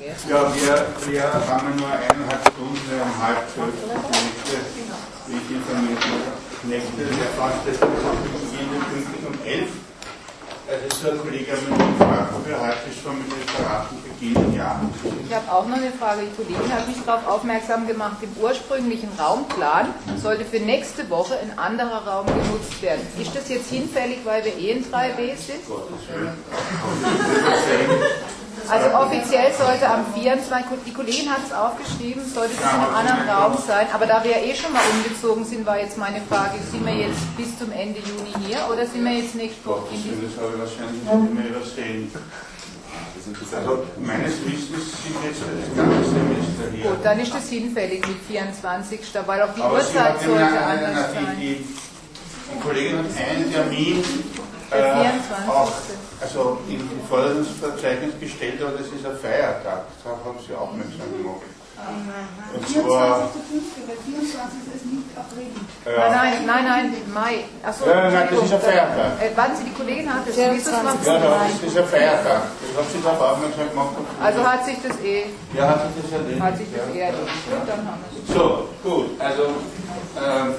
Ja, wir, wir haben nur eineinhalb Stunden, um halb zwölf. Nächste, wie ich informiert wurde. Nächste, der Veranstaltung beginnt pünktlich um elf. Also so ein Kollege hat mich gefragt, ob wir heute schon mit Referaten beginnen. Ja. Ich habe auch noch eine Frage. Die Kollegin hat mich darauf aufmerksam gemacht, im ursprünglichen Raumplan sollte für nächste Woche ein anderer Raum genutzt werden. Ist das jetzt hinfällig, weil wir eh in 3b sind? Gottes Willen. Also offiziell sollte am 24. Die Kollegin hat es aufgeschrieben, sollte es in einem anderen Raum sein. Aber da wir eh schon mal umgezogen sind, war jetzt meine Frage, sind wir jetzt bis zum Ende Juni hier oder sind wir jetzt nächste Woche in diesem... das habe ich wahrscheinlich nicht mehr übersehen. Also meines Wissens sind jetzt das ganze Semester hier. Gut, dann ist das hinfällig mit 24. Weil auch die Aber Uhrzeit sollte anders sein. die, die, die Kollegin hat einen Termin äh, 24. auch also in die Forderungsverzeichnis gestellt, aber das ist ein Feiertag. Darauf haben Sie aufmerksam gemacht. Und 24. zwar, weil 24. ist nicht April. äh, Nein, nein, nein, nein, Mai. Achso, Ja, nein, das ist ein Feiertag. Äh, warten Sie, die Kollegin hat es. Wieso macht ja, sie ja, Mai? das ist ein Feiertag. Ich habe Sie darauf aufmerksam gemacht. Also hat sich das eh, ja, hat sich das erledigt. hat sich das ja. eh erledigt. Gut, dann haben wir es. So, gut, also ähm,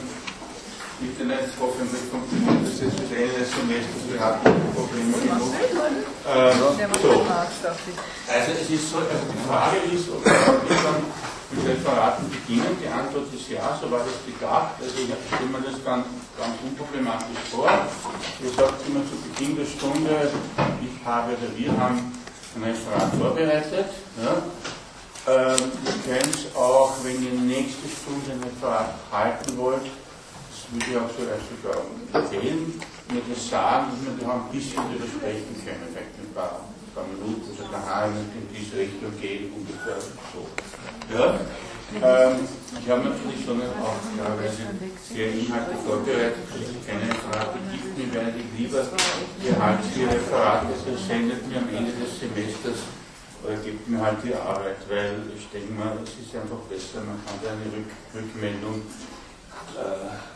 bitte nicht hoffentlich funktioniert das jetzt bis Ende des Semesters, wir hatten Probleme genug. Ähm, so, ich. also es ist so, also die Frage ist, ob wir dann mit Referaten beginnen, die Antwort ist ja, so war das gedacht, also ich stelle mir das ganz, ganz unproblematisch vor. Ihr sagt immer zu Beginn der Stunde, ich habe oder wir haben ein Referat vorbereitet. Ja. Ähm, ihr könnt auch, wenn ihr nächste Stunde ein Referat halten wollt, das würde ich auch so erst sogar empfehlen, mir das sagen, dass wir da ein bisschen drüber sprechen können, vielleicht ein paar, ein paar Minuten, so der in diese Richtung gehen, ungefähr so. Ja? Ähm, ich habe natürlich schon auch klarerweise sehr Inhalte vorbereitet, dass es keine Referate gibt, mir werde ich lieber behalten die Referate, das sendet mir am Ende des Semesters oder gibt mir halt die Arbeit, weil ich denke mal, es ist einfach besser, man kann da eine Rück Rückmeldung, äh,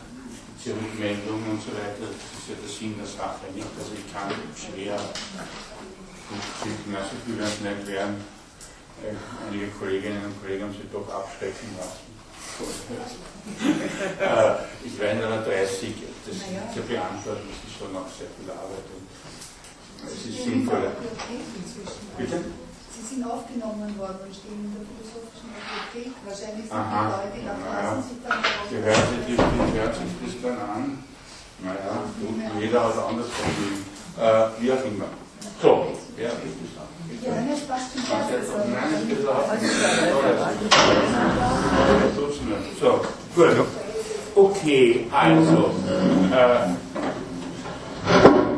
die Rückmeldung und so weiter, das ist ja der Sinn der Sache nicht. Also ich kann schwer schicken, also ich will das nicht werden. Äh, einige Kolleginnen und Kollegen haben sich doch abschrecken lassen. äh, ich werde aber 30, das zu beantworten, das ist schon noch sehr viel Arbeit und es ist sinnvoller. Bitte? Sind aufgenommen worden und stehen in der Philosophischen Bibliothek. Wahrscheinlich sind Aha. die Leute da draußen sich dann Die hört sich, die, die hört sich das dann an. Naja, gut, jeder hat anders Problem. Äh, wie auch immer. So, ja, bitte sagen. Ja, das passt schon Nein, ich will auch So, gut. Okay, also, äh,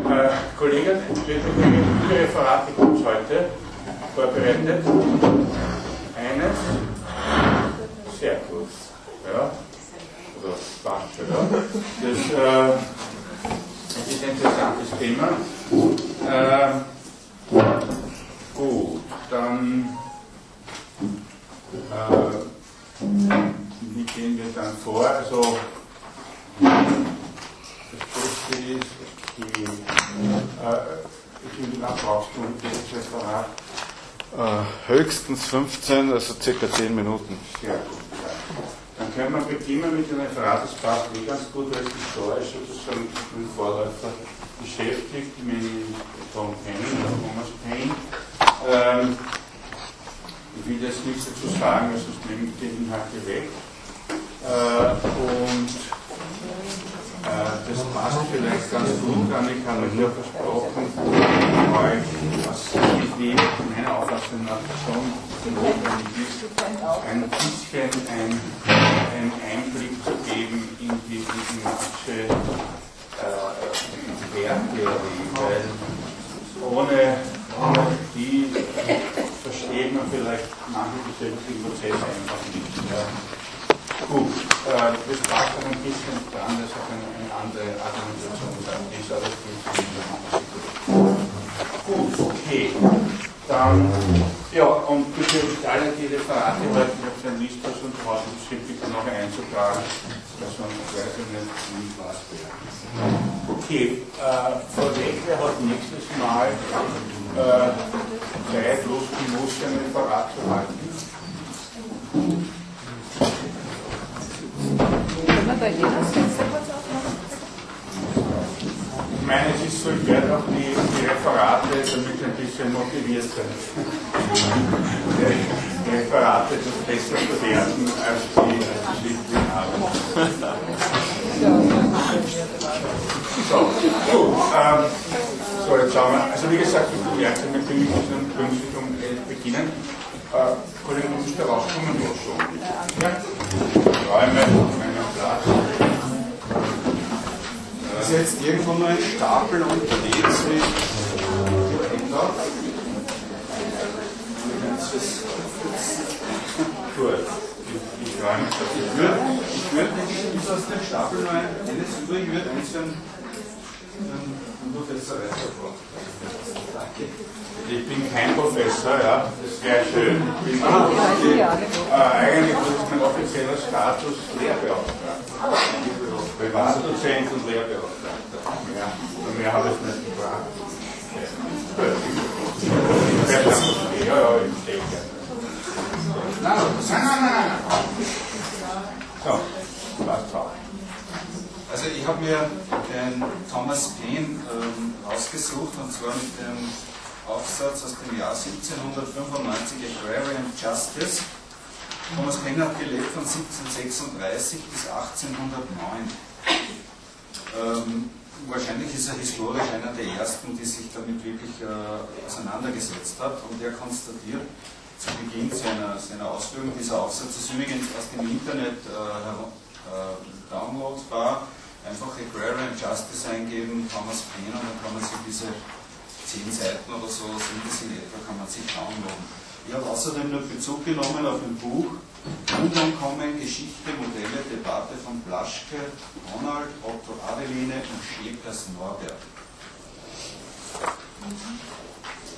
äh, Kollegen, viele Referate es heute vorbereitet? Eines? Sehr gut. Ja, oder schon, ja. Das, äh, ist ein interessantes Thema. Ähm, Gut, dann äh, wie gehen wir dann vor? Also das Beste ist, die, äh, wie lange brauchst du das Referat? Äh, höchstens 15, also circa 10 Minuten. Sehr gut. Dann können wir beginnen mit dem Referat. Das passt eh ganz gut, weil es historisch sozusagen mit Vorläufer beschäftigt, mit Tom oder Thomas Paine. Ähm, ich will jetzt nichts dazu sagen, weil sonst nehme ich die Inhalte weg. Äh, und das passt vielleicht ganz gut an. Ich habe euch versprochen, euch, was irgendwie meiner Auffassung nach schon notwendig ist, ein bisschen ein, einen Einblick zu geben in die diplomatische äh, Werttheorie, weil ohne, ohne die versteht man vielleicht manche gesellschaftlichen Prozesse einfach nicht. Ja. Gut, äh, das braucht auch ein bisschen dran, dass auch eine, eine andere Argumentationsart ist, aber das geht nicht. Gut, okay. Dann, ja, und bitte alle die Referate heute, ich habe so ein Listers und es bitte noch einzutragen. Also, weiß ich nicht, was wäre. Okay, äh, Frau Deckler hat nächstes Mal äh, Zeit, die muss ein Referat zu halten. Wir bei dir das kurz aufmachen? Ich meine, es ist so, ich werde auch die, die Referate damit ein bisschen motiviert sind. Die Referate das besser bewerten als die, als die. So, gut. Ähm, so, jetzt schauen wir. Also wie gesagt, ich werde natürlich müssen pünktlich um 11 beginnen. Äh, Kollegen, muss ich da rauskommen oder so? Ja? Räume Platz. Ist jetzt irgendwo noch ein Stapel unterwegs mit Ändern? Gut. Ich, ich räume das. Ich würde, ich würde, ist aus dem Stapel ein, eines übrig, ich würde eins für einen, Professor weiter vor. Danke. Ich bin kein Professor, ja. Das wäre schön. Ich bin genau. äh, eigentlich ist mein offizieller Status Lehrbeauftragter. Privatdozent und Lehrbeauftragter. Und mehr habe ich nicht gefragt. Ja, ja, ich denke. Nein, nein, nein, nein. So, passt auch. Also ich habe mir den Thomas Paine ähm, rausgesucht und zwar mit dem Aufsatz aus dem Jahr 1795 Agrarian Justice. Thomas Paine hat gelebt von 1736 bis 1809. Ähm, wahrscheinlich ist er historisch einer der ersten, die sich damit wirklich äh, auseinandergesetzt hat und er konstatiert zu Beginn seiner, seiner Ausführung, dieser Aufsatz ist übrigens aus dem Internet äh, äh, downloadbar, einfach Agrarian Justice eingeben, Thomas und dann kann man sich diese zehn Seiten oder so sind es in etwa, kann man sich downloaden. Ich habe außerdem noch Bezug genommen auf ein Buch Unankommen, Geschichte, Modelle, Debatte von Blaschke, Ronald, Otto Adeline und Schepers Norbert.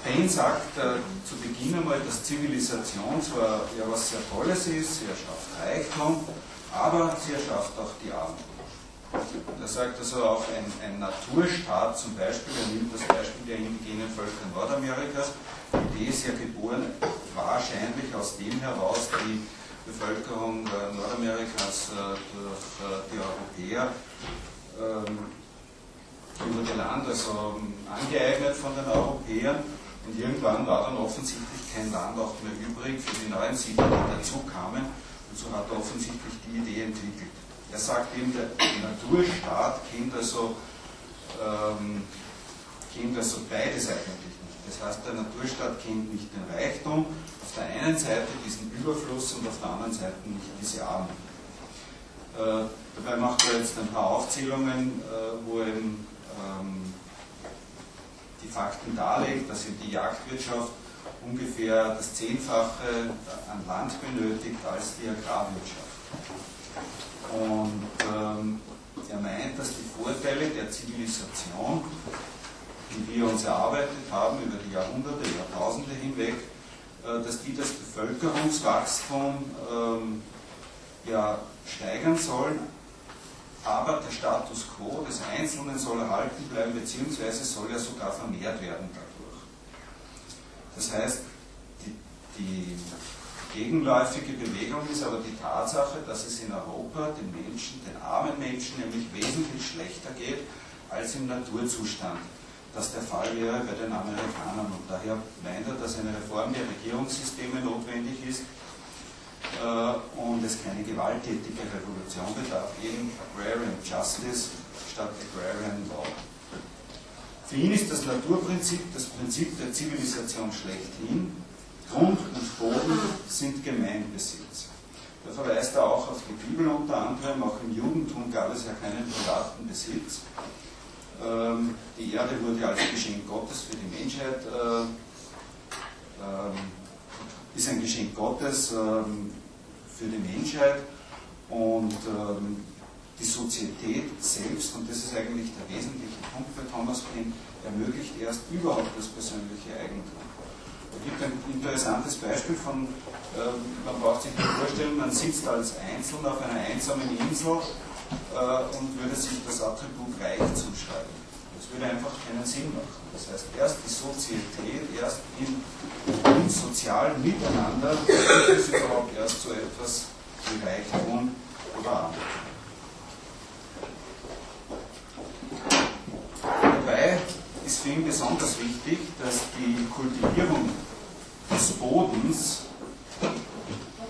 Payne sagt äh, zu Beginn einmal, dass Zivilisation zwar ja was sehr Tolles ist, sie erschafft Reichtum, aber sie erschafft auch die Armut. Er sagt also auch ein, ein Naturstaat zum Beispiel, er nimmt das Beispiel der indigenen Völker Nordamerikas, die Idee ist ja geboren wahrscheinlich aus dem heraus, die Bevölkerung äh, Nordamerikas äh, durch äh, die Europäer ähm, über die Land, also ähm, angeeignet von den Europäern. Und irgendwann war dann offensichtlich kein Land auch mehr übrig für die neuen Siedler, die dazu kamen. Und so hat er offensichtlich die Idee entwickelt. Er sagt eben, der Naturstaat kennt also, ähm, kennt also beides eigentlich nicht. Das heißt, der Naturstaat kennt nicht den Reichtum, auf der einen Seite diesen Überfluss und auf der anderen Seite nicht diese Armut. Äh, dabei macht er jetzt ein paar Aufzählungen, äh, wo eben ähm, die Fakten darlegt, dass eben die Jagdwirtschaft ungefähr das Zehnfache an Land benötigt als die Agrarwirtschaft. Und ähm, er meint, dass die Vorteile der Zivilisation, die wir uns erarbeitet haben über die Jahrhunderte, Jahrtausende hinweg, äh, dass die das Bevölkerungswachstum ähm, ja, steigern sollen, aber der Status quo des Einzelnen soll erhalten bleiben, beziehungsweise soll ja sogar vermehrt werden dadurch. Das heißt, die, die gegenläufige Bewegung ist aber die Tatsache, dass es in Europa den Menschen, den armen Menschen nämlich wesentlich schlechter geht als im Naturzustand. Das der Fall wäre bei den Amerikanern. Und daher meint er, dass eine Reform der Regierungssysteme notwendig ist äh, und es keine gewalttätige Revolution bedarf, eben Agrarian Justice statt Agrarian Law. Für ihn ist das Naturprinzip das Prinzip der Zivilisation schlechthin. Grund und Boden sind Gemeinbesitz. Da verweist er auch auf die Bibel unter anderem, auch im Judentum gab es ja keinen privaten Besitz. Ähm, die Erde wurde als Geschenk Gottes für die Menschheit, äh, ähm, ist ein Geschenk Gottes ähm, für die Menschheit und ähm, die Sozietät selbst, und das ist eigentlich der wesentliche Punkt bei Thomas Paine, ermöglicht erst überhaupt das persönliche Eigentum. Gibt ein interessantes Beispiel von, ähm, man braucht sich nicht vorstellen, man sitzt als Einzelner auf einer einsamen Insel äh, und würde sich das Attribut reich zuschreiben. Das würde einfach keinen Sinn machen. Das heißt, erst die Sozietät, erst im, im sozialen Miteinander gibt es überhaupt erst so etwas wie Reichtum oder Armut. Dabei ist für ihn besonders wichtig, dass die Kultivierung des Bodens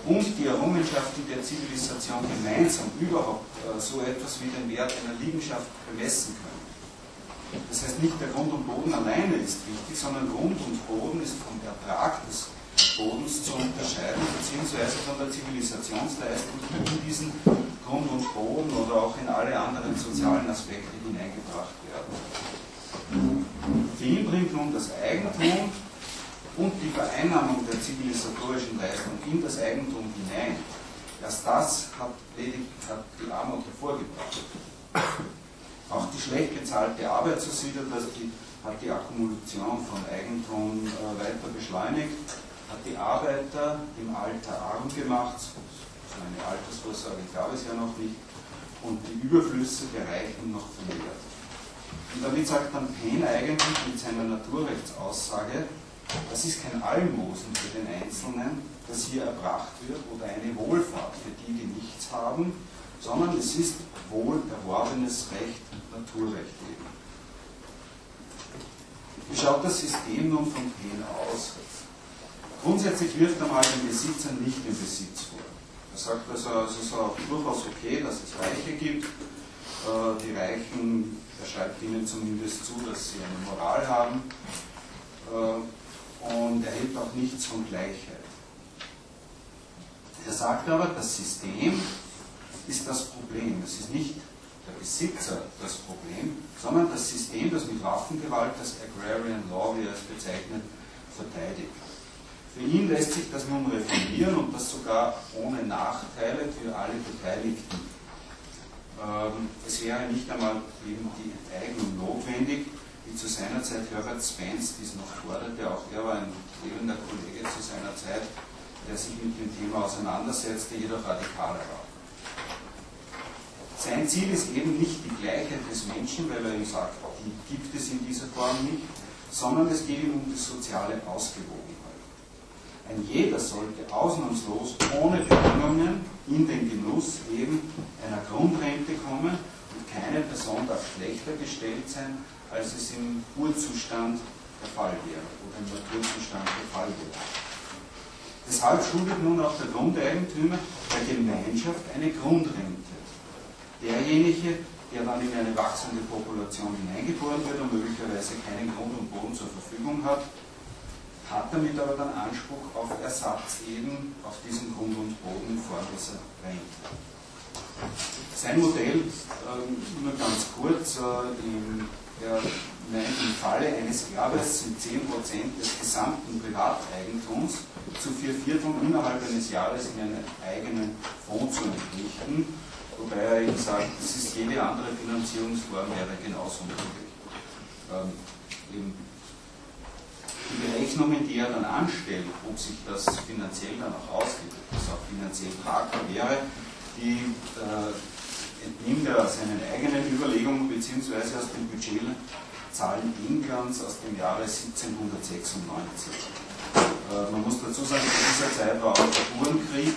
und die Errungenschaften der Zivilisation gemeinsam überhaupt äh, so etwas wie den Wert einer Liegenschaft bemessen können. Das heißt, nicht der Grund und Boden alleine ist wichtig, sondern Grund und Boden ist vom Ertrag des Bodens zu unterscheiden, beziehungsweise von der Zivilisationsleistung, die in diesen Grund und Boden oder auch in alle anderen sozialen Aspekte hineingebracht werden. Für ihn bringt nun das Eigentum und die Vereinnahmung der zivilisatorischen Leistung in das Eigentum hinein. Erst das hat, hat die Armut hervorgebracht. Auch die schlecht bezahlte Arbeit, so sieht er das, die, hat die Akkumulation von Eigentum äh, weiter beschleunigt, hat die Arbeiter im Alter arm gemacht, so eine Altersvorsorge gab es ja noch nicht, und die Überflüsse der Reichen noch vermehrt. Und damit sagt dann Paine eigentlich mit seiner Naturrechtsaussage, das ist kein Almosen für den Einzelnen, das hier erbracht wird, oder eine Wohlfahrt für die, die nichts haben, sondern es ist wohl erworbenes Recht, Naturrecht eben. Wie schaut das System nun von Paine aus? Grundsätzlich wirft er mal den Besitzer nicht im Besitz vor. Er sagt also, es ist auch durchaus okay, dass es Reiche gibt. Äh, die Reichen, er schreibt ihnen zumindest zu, dass sie eine Moral haben. Und er hält auch nichts von Gleichheit. Er sagt aber, das System ist das Problem. Es ist nicht der Besitzer das Problem, sondern das System, das mit Waffengewalt das Agrarian Law, wie er es bezeichnet, verteidigt. Für ihn lässt sich das nun reformieren und das sogar ohne Nachteile für alle Beteiligten. Ähm, es wäre nicht einmal eben die Enteignung notwendig, wie zu seiner Zeit Herbert Spence dies noch forderte. Auch er war ein lebender Kollege zu seiner Zeit, der sich mit dem Thema auseinandersetzte, jedoch radikaler war. Sein Ziel ist eben nicht die Gleichheit des Menschen, weil er ihm sagt, die gibt es in dieser Form nicht, sondern es geht ihm um die soziale Ausgewogenheit. Ein jeder sollte ausnahmslos ohne Bedingungen in den Genuss eben einer Grundrente kommen und keine Person darf schlechter gestellt sein als es im Urzustand der Fall wäre oder im Naturzustand der Fall wäre. Deshalb schuldet nun auch der Grundeigentümer der Gemeinschaft eine Grundrente. Derjenige, der dann in eine wachsende Population hineingeboren wird und möglicherweise keinen Grund und Boden zur Verfügung hat, hat damit aber dann Anspruch auf Ersatz eben auf diesen Grund und Boden vor dieser Rente. Sein Modell, äh, nur ganz kurz, äh, im der im Falle eines Erbes sind 10% des gesamten Privateigentums zu vier Vierteln innerhalb eines Jahres in einen eigenen Fonds zu entrichten, wobei er eben sagt, das ist jede andere Finanzierungsform wäre genauso möglich. Ähm, die Berechnungen, die er dann anstellt, ob sich das finanziell dann auch ausgeht, ob das auch finanziell tragbar wäre, die äh, entnimmt er aus seinen eigenen Überlegungen beziehungsweise aus den Budgetzahlen Englands aus dem Jahre 1796. Äh, man muss dazu sagen, in dieser Zeit war auch der Burenkrieg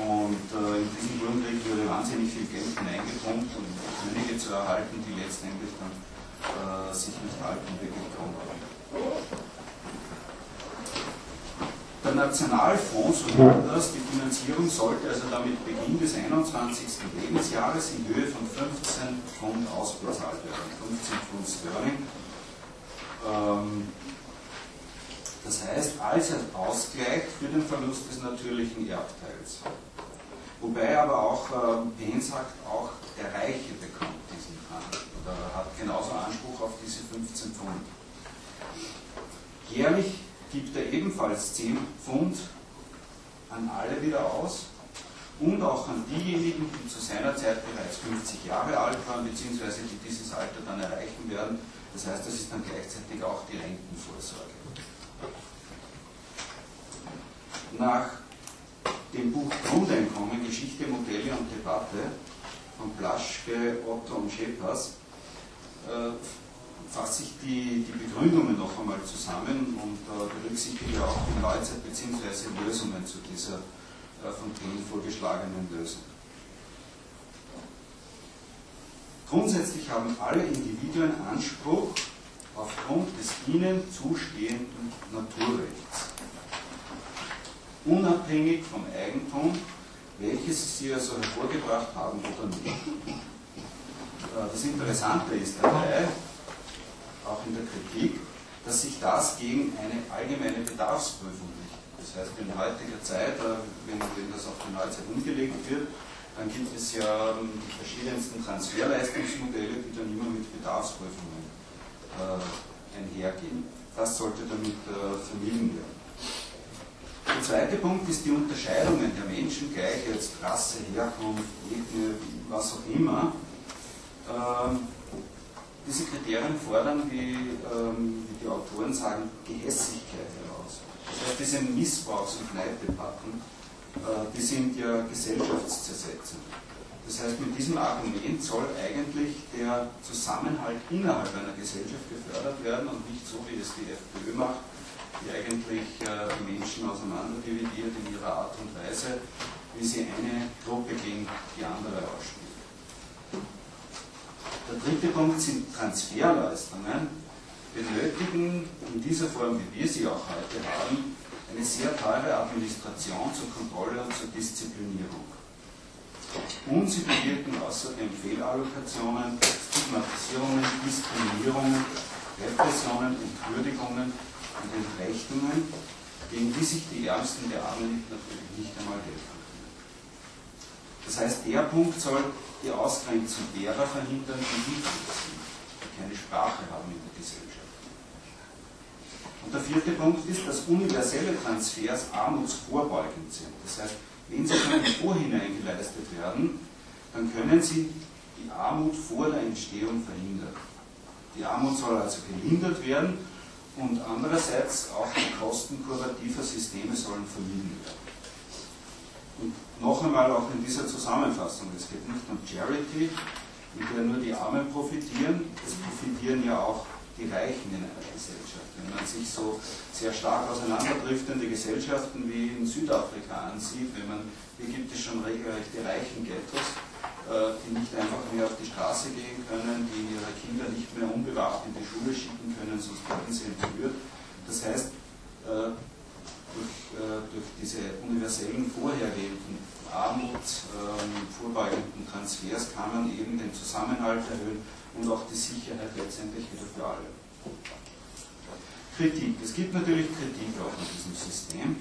und äh, in diesem Burenkrieg wurde wahnsinnig viel Geld hineingepumpt, um Könige zu erhalten, die letztendlich dann äh, sich nicht halten weggekommen haben. Der Nationalfonds, so nennt das, die Finanzierung sollte also damit Beginn des 21. Lebensjahres in Höhe von 15 Pfund ausbezahlt werden. 15 Pfund Sterling. Ähm, das heißt, als Ausgleich für den Verlust des natürlichen Erbteils. Wobei aber auch äh, Payne sagt, auch der Reiche bekommt diesen Handel oder hat genauso Anspruch auf diese 15 Pfund. Jährlich gibt er ebenfalls 10 Pfund an alle wieder aus und auch an diejenigen, die zu seiner Zeit bereits 50 Jahre alt waren, beziehungsweise die dieses Alter dann erreichen werden. Das heißt, das ist dann gleichzeitig auch die Rentenvorsorge. Nach dem Buch Grundeinkommen, Geschichte, Modelle und Debatte von Plaschke, Otto und Schepers, äh, fasse ich die, die Begründungen noch einmal zusammen und äh, berücksichtige auch die Neuzeit bzw. Lösungen zu dieser äh, von denen vorgeschlagenen Lösung. Grundsätzlich haben alle Individuen Anspruch aufgrund des ihnen zustehenden Naturrechts. Unabhängig vom Eigentum, welches sie also hervorgebracht haben oder nicht. Äh, das Interessante ist dabei, auch in der Kritik, dass sich das gegen eine allgemeine Bedarfsprüfung richtet. Das heißt, in heutiger Zeit, äh, wenn, wenn das auf die Neuzeit umgelegt wird, dann gibt es ja ähm, die verschiedensten Transferleistungsmodelle, die dann immer mit Bedarfsprüfungen äh, einhergehen. Das sollte damit äh, vermieden werden. Der zweite Punkt ist die Unterscheidungen der Menschen, gleich jetzt Rasse, Herkunft, Ethnie, was auch immer. Ähm, diese Kriterien fordern, wie, ähm, wie die Autoren sagen, Gehässigkeit heraus. Das heißt, diese Missbrauchs- und Neiddebatten, äh, die sind ja gesellschaftszersetzend. Das heißt, mit diesem Argument soll eigentlich der Zusammenhalt innerhalb einer Gesellschaft gefördert werden und nicht so, wie es die FPÖ macht, die eigentlich äh, Menschen auseinanderdividiert in ihrer Art und Weise, wie sie eine Gruppe gegen die andere ausspielt. Der dritte Punkt sind Transferleistungen, benötigen in dieser Form, wie wir sie auch heute haben, eine sehr teure Administration zur Kontrolle und zur Disziplinierung. Und sie bewirken außerdem Fehlallokationen, Stigmatisierungen, Diskriminierungen, Repressionen, Entwürdigungen und Entrechtungen, gegen die sich die Ärmsten der Armen natürlich nicht einmal helfen können. Das heißt, der Punkt soll die Ausgrenzung derer verhindern, die nicht sind, die keine Sprache haben in der Gesellschaft. Und der vierte Punkt ist, dass universelle Transfers armutsvorbeugend sind. Das heißt, wenn sie schon im Vorhinein geleistet werden, dann können sie die Armut vor der Entstehung verhindern. Die Armut soll also gelindert werden und andererseits auch die Kosten kurativer Systeme sollen vermieden werden. Und noch einmal auch in dieser Zusammenfassung, es geht nicht um Charity, mit der nur die Armen profitieren, es profitieren ja auch die Reichen in einer Gesellschaft. Wenn man sich so sehr stark auseinanderdriftende Gesellschaften wie in Südafrika ansieht, wenn man, hier gibt es schon regelrechte Reichen-Ghettos, äh, die nicht einfach mehr auf die Straße gehen können, die ihre Kinder nicht mehr unbewacht in die Schule schicken können, sonst werden sie entführt. Das heißt, äh, durch, äh, durch diese universellen vorhergehenden Armut ähm, vorbeugenden Transfers kann man eben den Zusammenhalt erhöhen und auch die Sicherheit letztendlich wieder für alle. Kritik. Es gibt natürlich Kritik auch an diesem System.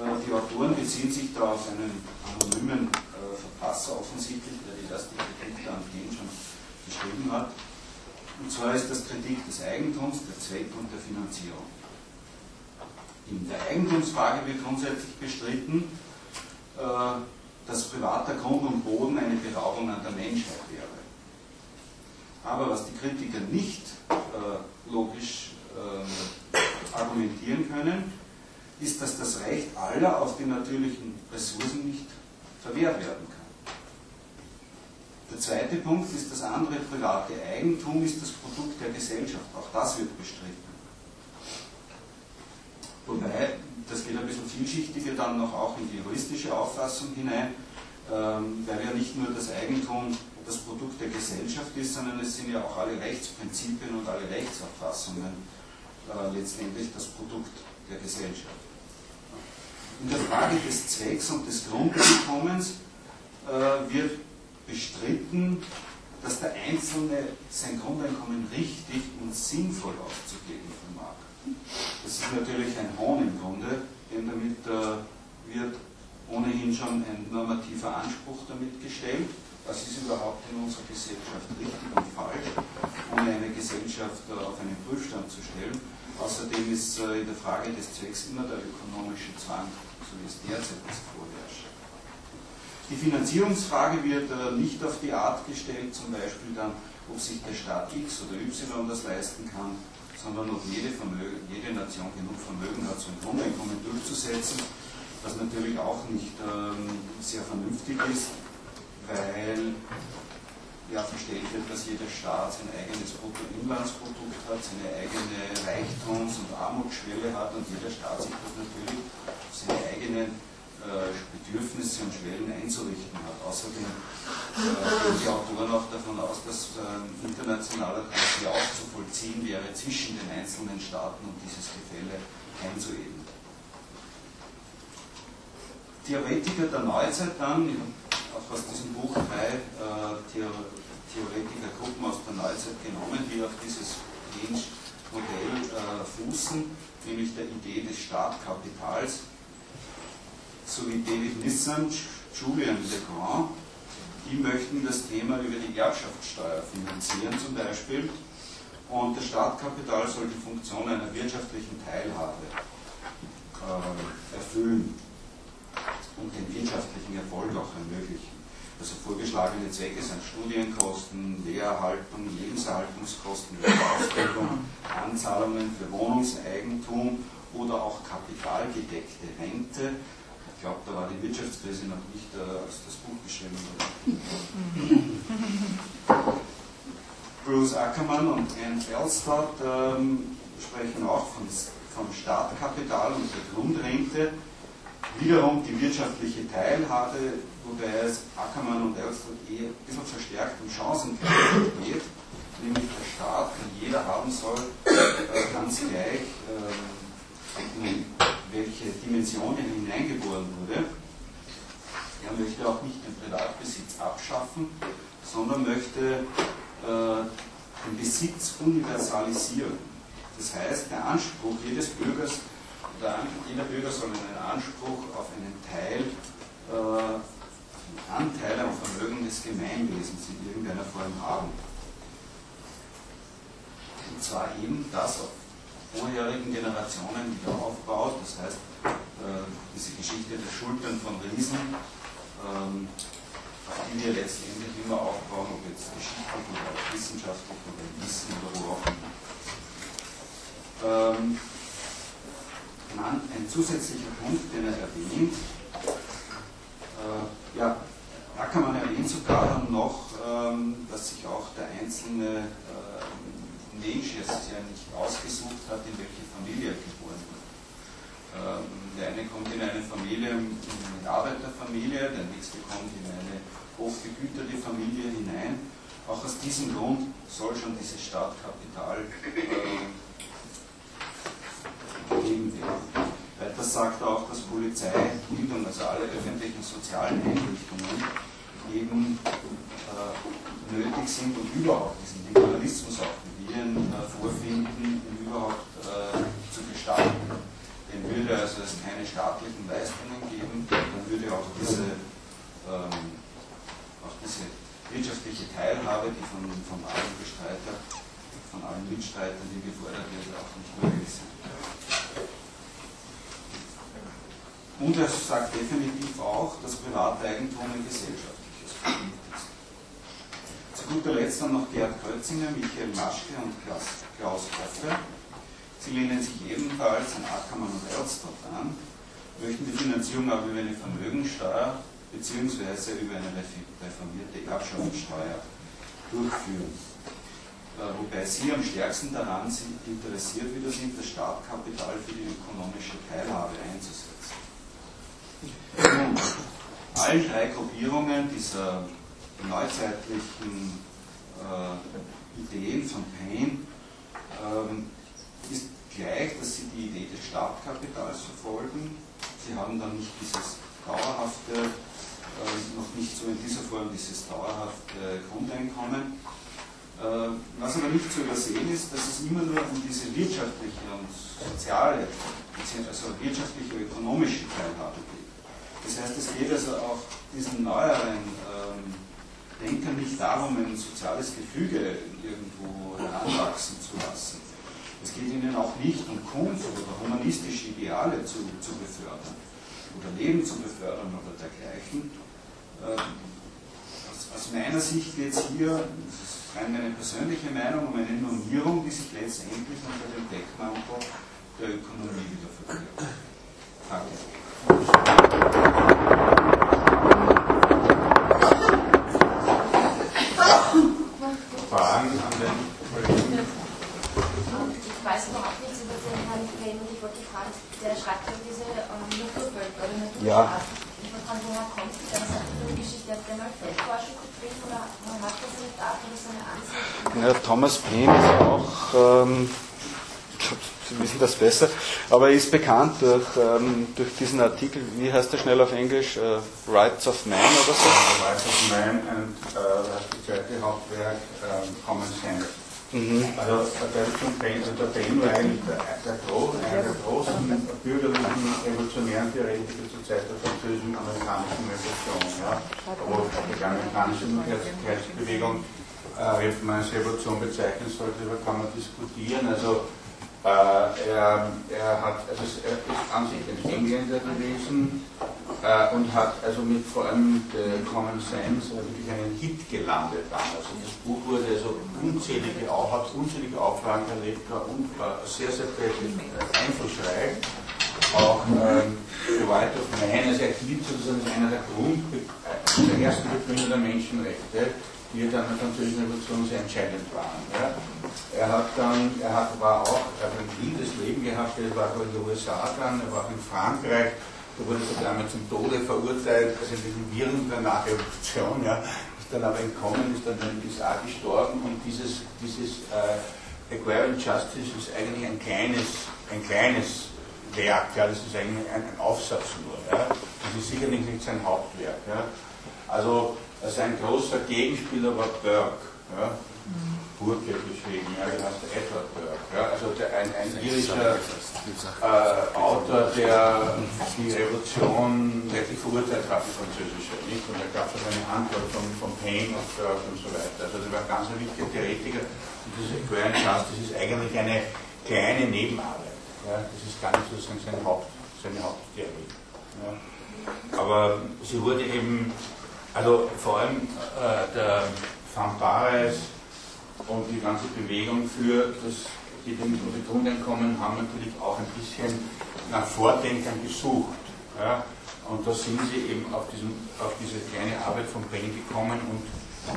Äh, die Autoren beziehen sich da auf einen anonymen äh, Verfasser offensichtlich, der die erste Kritik da an den schon geschrieben hat. Und zwar ist das Kritik des Eigentums, der Zweck und der Finanzierung. In der Eigentumsfrage wird grundsätzlich bestritten, äh, dass privater Grund und Boden eine Beraubung an der Menschheit wäre. Aber was die Kritiker nicht äh, logisch äh, argumentieren können, ist, dass das Recht aller auf die natürlichen Ressourcen nicht verwehrt werden kann. Der zweite Punkt ist, das andere private Eigentum ist das Produkt der Gesellschaft. Auch das wird bestritten. Wobei, das geht ein bisschen vielschichtiger dann noch auch in die juristische Auffassung hinein, ähm, weil ja nicht nur das Eigentum das Produkt der Gesellschaft ist, sondern es sind ja auch alle Rechtsprinzipien und alle Rechtsauffassungen äh, letztendlich das Produkt der Gesellschaft. In der Frage des Zwecks und des Grundeinkommens äh, wird bestritten, dass der Einzelne sein Grundeinkommen richtig und sinnvoll auszugeben. Das ist natürlich ein Hohn im Grunde, denn damit äh, wird ohnehin schon ein normativer Anspruch damit gestellt was ist überhaupt in unserer Gesellschaft richtig und falsch, ohne eine Gesellschaft äh, auf einen Prüfstand zu stellen. Außerdem ist äh, in der Frage des Zwecks immer der ökonomische Zwang, so wie es derzeit ist, vorherrscht. Die Finanzierungsfrage wird äh, nicht auf die Art gestellt, zum Beispiel dann, ob sich der Staat X oder Y das leisten kann, sondern ob jede, Vermögen, jede Nation genug Vermögen hat, so ein Grundeinkommen durchzusetzen, was natürlich auch nicht ähm, sehr vernünftig ist weil ja verstellt wird, dass jeder Staat sein eigenes Bruttoinlandsprodukt hat, seine eigene Reichtums- und Armutsschwelle hat und jeder Staat sich das natürlich auf seine eigenen Bedürfnisse und Schwellen einzurichten hat. Außerdem äh, gehen die Autoren auch davon aus, dass äh, internationaler Transfer auch zu vollziehen wäre zwischen den einzelnen Staaten, um dieses Gefälle einzuebnen. Theoretiker der Neuzeit dann, auch aus diesem Buch drei äh, Theoretikergruppen aus der Neuzeit genommen, die auf dieses Range-Modell äh, fußen, nämlich der Idee des Staatkapitals, sowie David Nissan, Julian Legrand, die möchten das Thema über die Erbschaftssteuer finanzieren zum Beispiel. Und das Startkapital soll die Funktion einer wirtschaftlichen Teilhabe äh, erfüllen und den wirtschaftlichen Erfolg auch ermöglichen. Also vorgeschlagene Zwecke sind Studienkosten, Lehrerhaltung, Lebenserhaltungskosten, Ausbildung, Anzahlungen für Wohnungseigentum oder auch kapitalgedeckte Rente. Ich glaube, da war die Wirtschaftskrise noch nicht, äh, als das Buch geschrieben wurde. Bruce Ackermann und Anne Felstott ähm, sprechen auch von, vom Startkapital und der Grundrente wiederum die wirtschaftliche Teilhabe, wobei es Ackermann und Elstot eher ein bisschen verstärkt um Chancengleichheit geht, nämlich der Staat, den jeder haben soll, äh, ganz gleich, äh, in welche Dimension er hineingeboren wurde. Er möchte auch nicht den Privatbesitz abschaffen, sondern möchte äh, den Besitz universalisieren. Das heißt, der Anspruch jedes Bürgers der, jeder Bürger soll einen Anspruch auf einen Teil, äh, einen Anteil am Vermögen des Gemeinwesens in irgendeiner Form haben. Und zwar eben das auf vorherigen Generationen wieder aufbaut, das heißt, äh, diese Geschichte der Schultern von Riesen, ähm, auf die wir letztendlich immer aufbauen, ob jetzt geschichtlich oder wissenschaftlich oder Wissen oder wo auch immer. Ähm, ein zusätzlicher Punkt, den er erwähnt. Äh, ja, da kann man erwähnen sogar noch, ähm, dass sich auch der einzelne äh, Mensch ja nicht ausgesucht hat, in welche Familie er geboren wird. Ähm, der eine kommt in eine Familie, in eine Arbeiterfamilie, der nächste kommt in eine hochbegüterte Familie hinein. Auch aus diesem Grund soll schon dieses Startkapital äh, gegeben werden. Weiter sagt er auch, dass Polizei, Bildung, also alle öffentlichen sozialen Einrichtungen eben äh, nötig sind und überhaupt diesen Liberalismus auch, ihn äh, vorfinden, überhaupt äh, zu gestalten. Den würde also es keine staatlichen Leistungen geben, dann würde auch diese, ähm, auch diese wirtschaftliche Teilhabe, die von, von allen Bestreiter, von allen Mitstreitern, die gefordert wird, auch nicht möglich sein. Und er sagt definitiv auch, dass Privateigentum ein gesellschaftliches Produkt ist. Zu guter Letzt dann noch Gerd Krötzinger, Michael Maschke und Klaus Hoffe. Sie lehnen sich ebenfalls an Ackermann und Erzdorf an, möchten die Finanzierung aber über eine Vermögensteuer bzw. über eine reformierte Erbschaftssteuer durchführen. Äh, wobei Sie am stärksten daran sind, interessiert wieder sind, das Startkapital für die ökonomische Teilhabe einzusetzen. Nun, allen drei Gruppierungen dieser neuzeitlichen äh, Ideen von Payne ähm, ist gleich, dass sie die Idee des Startkapitals verfolgen. Sie haben dann nicht dieses dauerhafte, äh, noch nicht so in dieser Form dieses dauerhafte Grundeinkommen. Äh, was aber nicht zu übersehen ist, dass es immer nur um diese wirtschaftliche und soziale, also wirtschaftliche und ökonomische Teilhabe geht. Das heißt, es geht also auch diesen neueren ähm, Denkern nicht darum, ein soziales Gefüge irgendwo heranwachsen zu lassen. Es geht ihnen auch nicht um Kunst oder humanistische Ideale zu, zu befördern oder Leben zu befördern oder dergleichen. Ähm, aus, aus, meiner Sicht geht es hier, das ist rein meine persönliche Meinung, um eine Normierung, die sich letztendlich unter dem Deckmantel der Ökonomie wieder verbirgt. Danke. sehr schreibt in diese ähm, Naturwelt oder Naturscharten. Ja. Ich weiß nicht, woher kommt das? Ist eine Geschichte, hat der mal Feldforschung betrieben oder man hat das nicht da oder so eine Ansicht? Ja, Thomas Paine ist auch. Ähm, Sie wissen das besser, aber ist bekannt durch, ähm, durch diesen Artikel, wie heißt der schnell auf Englisch? Uh, Rights of Man oder so? Rights of Man und äh, das zweite Hauptwerk, ähm, Common Sense. Mhm. Also also der eigentlich der, einer der großen bürgerlichen revolutionären Theoretiker zur Zeit der französischen amerikanischen Revolution. Ja, wo die amerikanische Unabhängigkeitsbewegung äh, Revolution bezeichnen sollte, darüber kann man diskutieren. Also äh, er, er, hat, also er ist an sich ein Engländer gewesen äh, und hat also mit vor allem Common Sense wirklich einen Hit gelandet damals. Also das Buch wurde also unzählige, hat unzählige Auflagen erlebt, war sehr, sehr einflussreich. Auch ähm, The White of Man, also er gilt sozusagen als einer der Grund, der ersten Begründer der Menschenrechte die dann der französischen Revolution sehr entscheidend waren. Ja. Er hat dann, er hat, war auch, er hat ein wildes Leben gehabt, er war in den USA dann, er war auch in Frankreich, da wurde sogar einmal zum Tode verurteilt, also in diesen Viren der Nachrevolution, ja, ist dann aber entkommen, ist dann in den USA gestorben und dieses, dieses äh, Agrarian Justice ist eigentlich ein kleines, ein kleines Werk, ja, das ist eigentlich ein, ein Aufsatz nur, ja. das ist sicherlich nicht sein Hauptwerk. Ja. Also also ein großer Gegenspieler war Burke. Ja? Burke geschrieben, ja, wie heißt der Edward Burke. Ja? Also der, ein, ein irischer äh, Autor, der die Revolution wirklich verurteilt hat, die französische. Nicht? Und da gab es eine Antwort von, von Payne und Burke und so weiter. Also der war ganz ein wichtiger Theoretiker. Und diese Grand Justice ist eigentlich eine kleine Nebenarbeit. Ja? Das ist gar nicht sozusagen seine, Haupt, seine Haupttheorie. Ja? Aber sie wurde eben also vor allem äh, der Van Pares und die ganze Bewegung für das die Grundeinkommen haben natürlich auch ein bisschen nach Vordenkern gesucht. Ja? Und da sind sie eben auf, diesem, auf diese kleine Arbeit von Payne gekommen und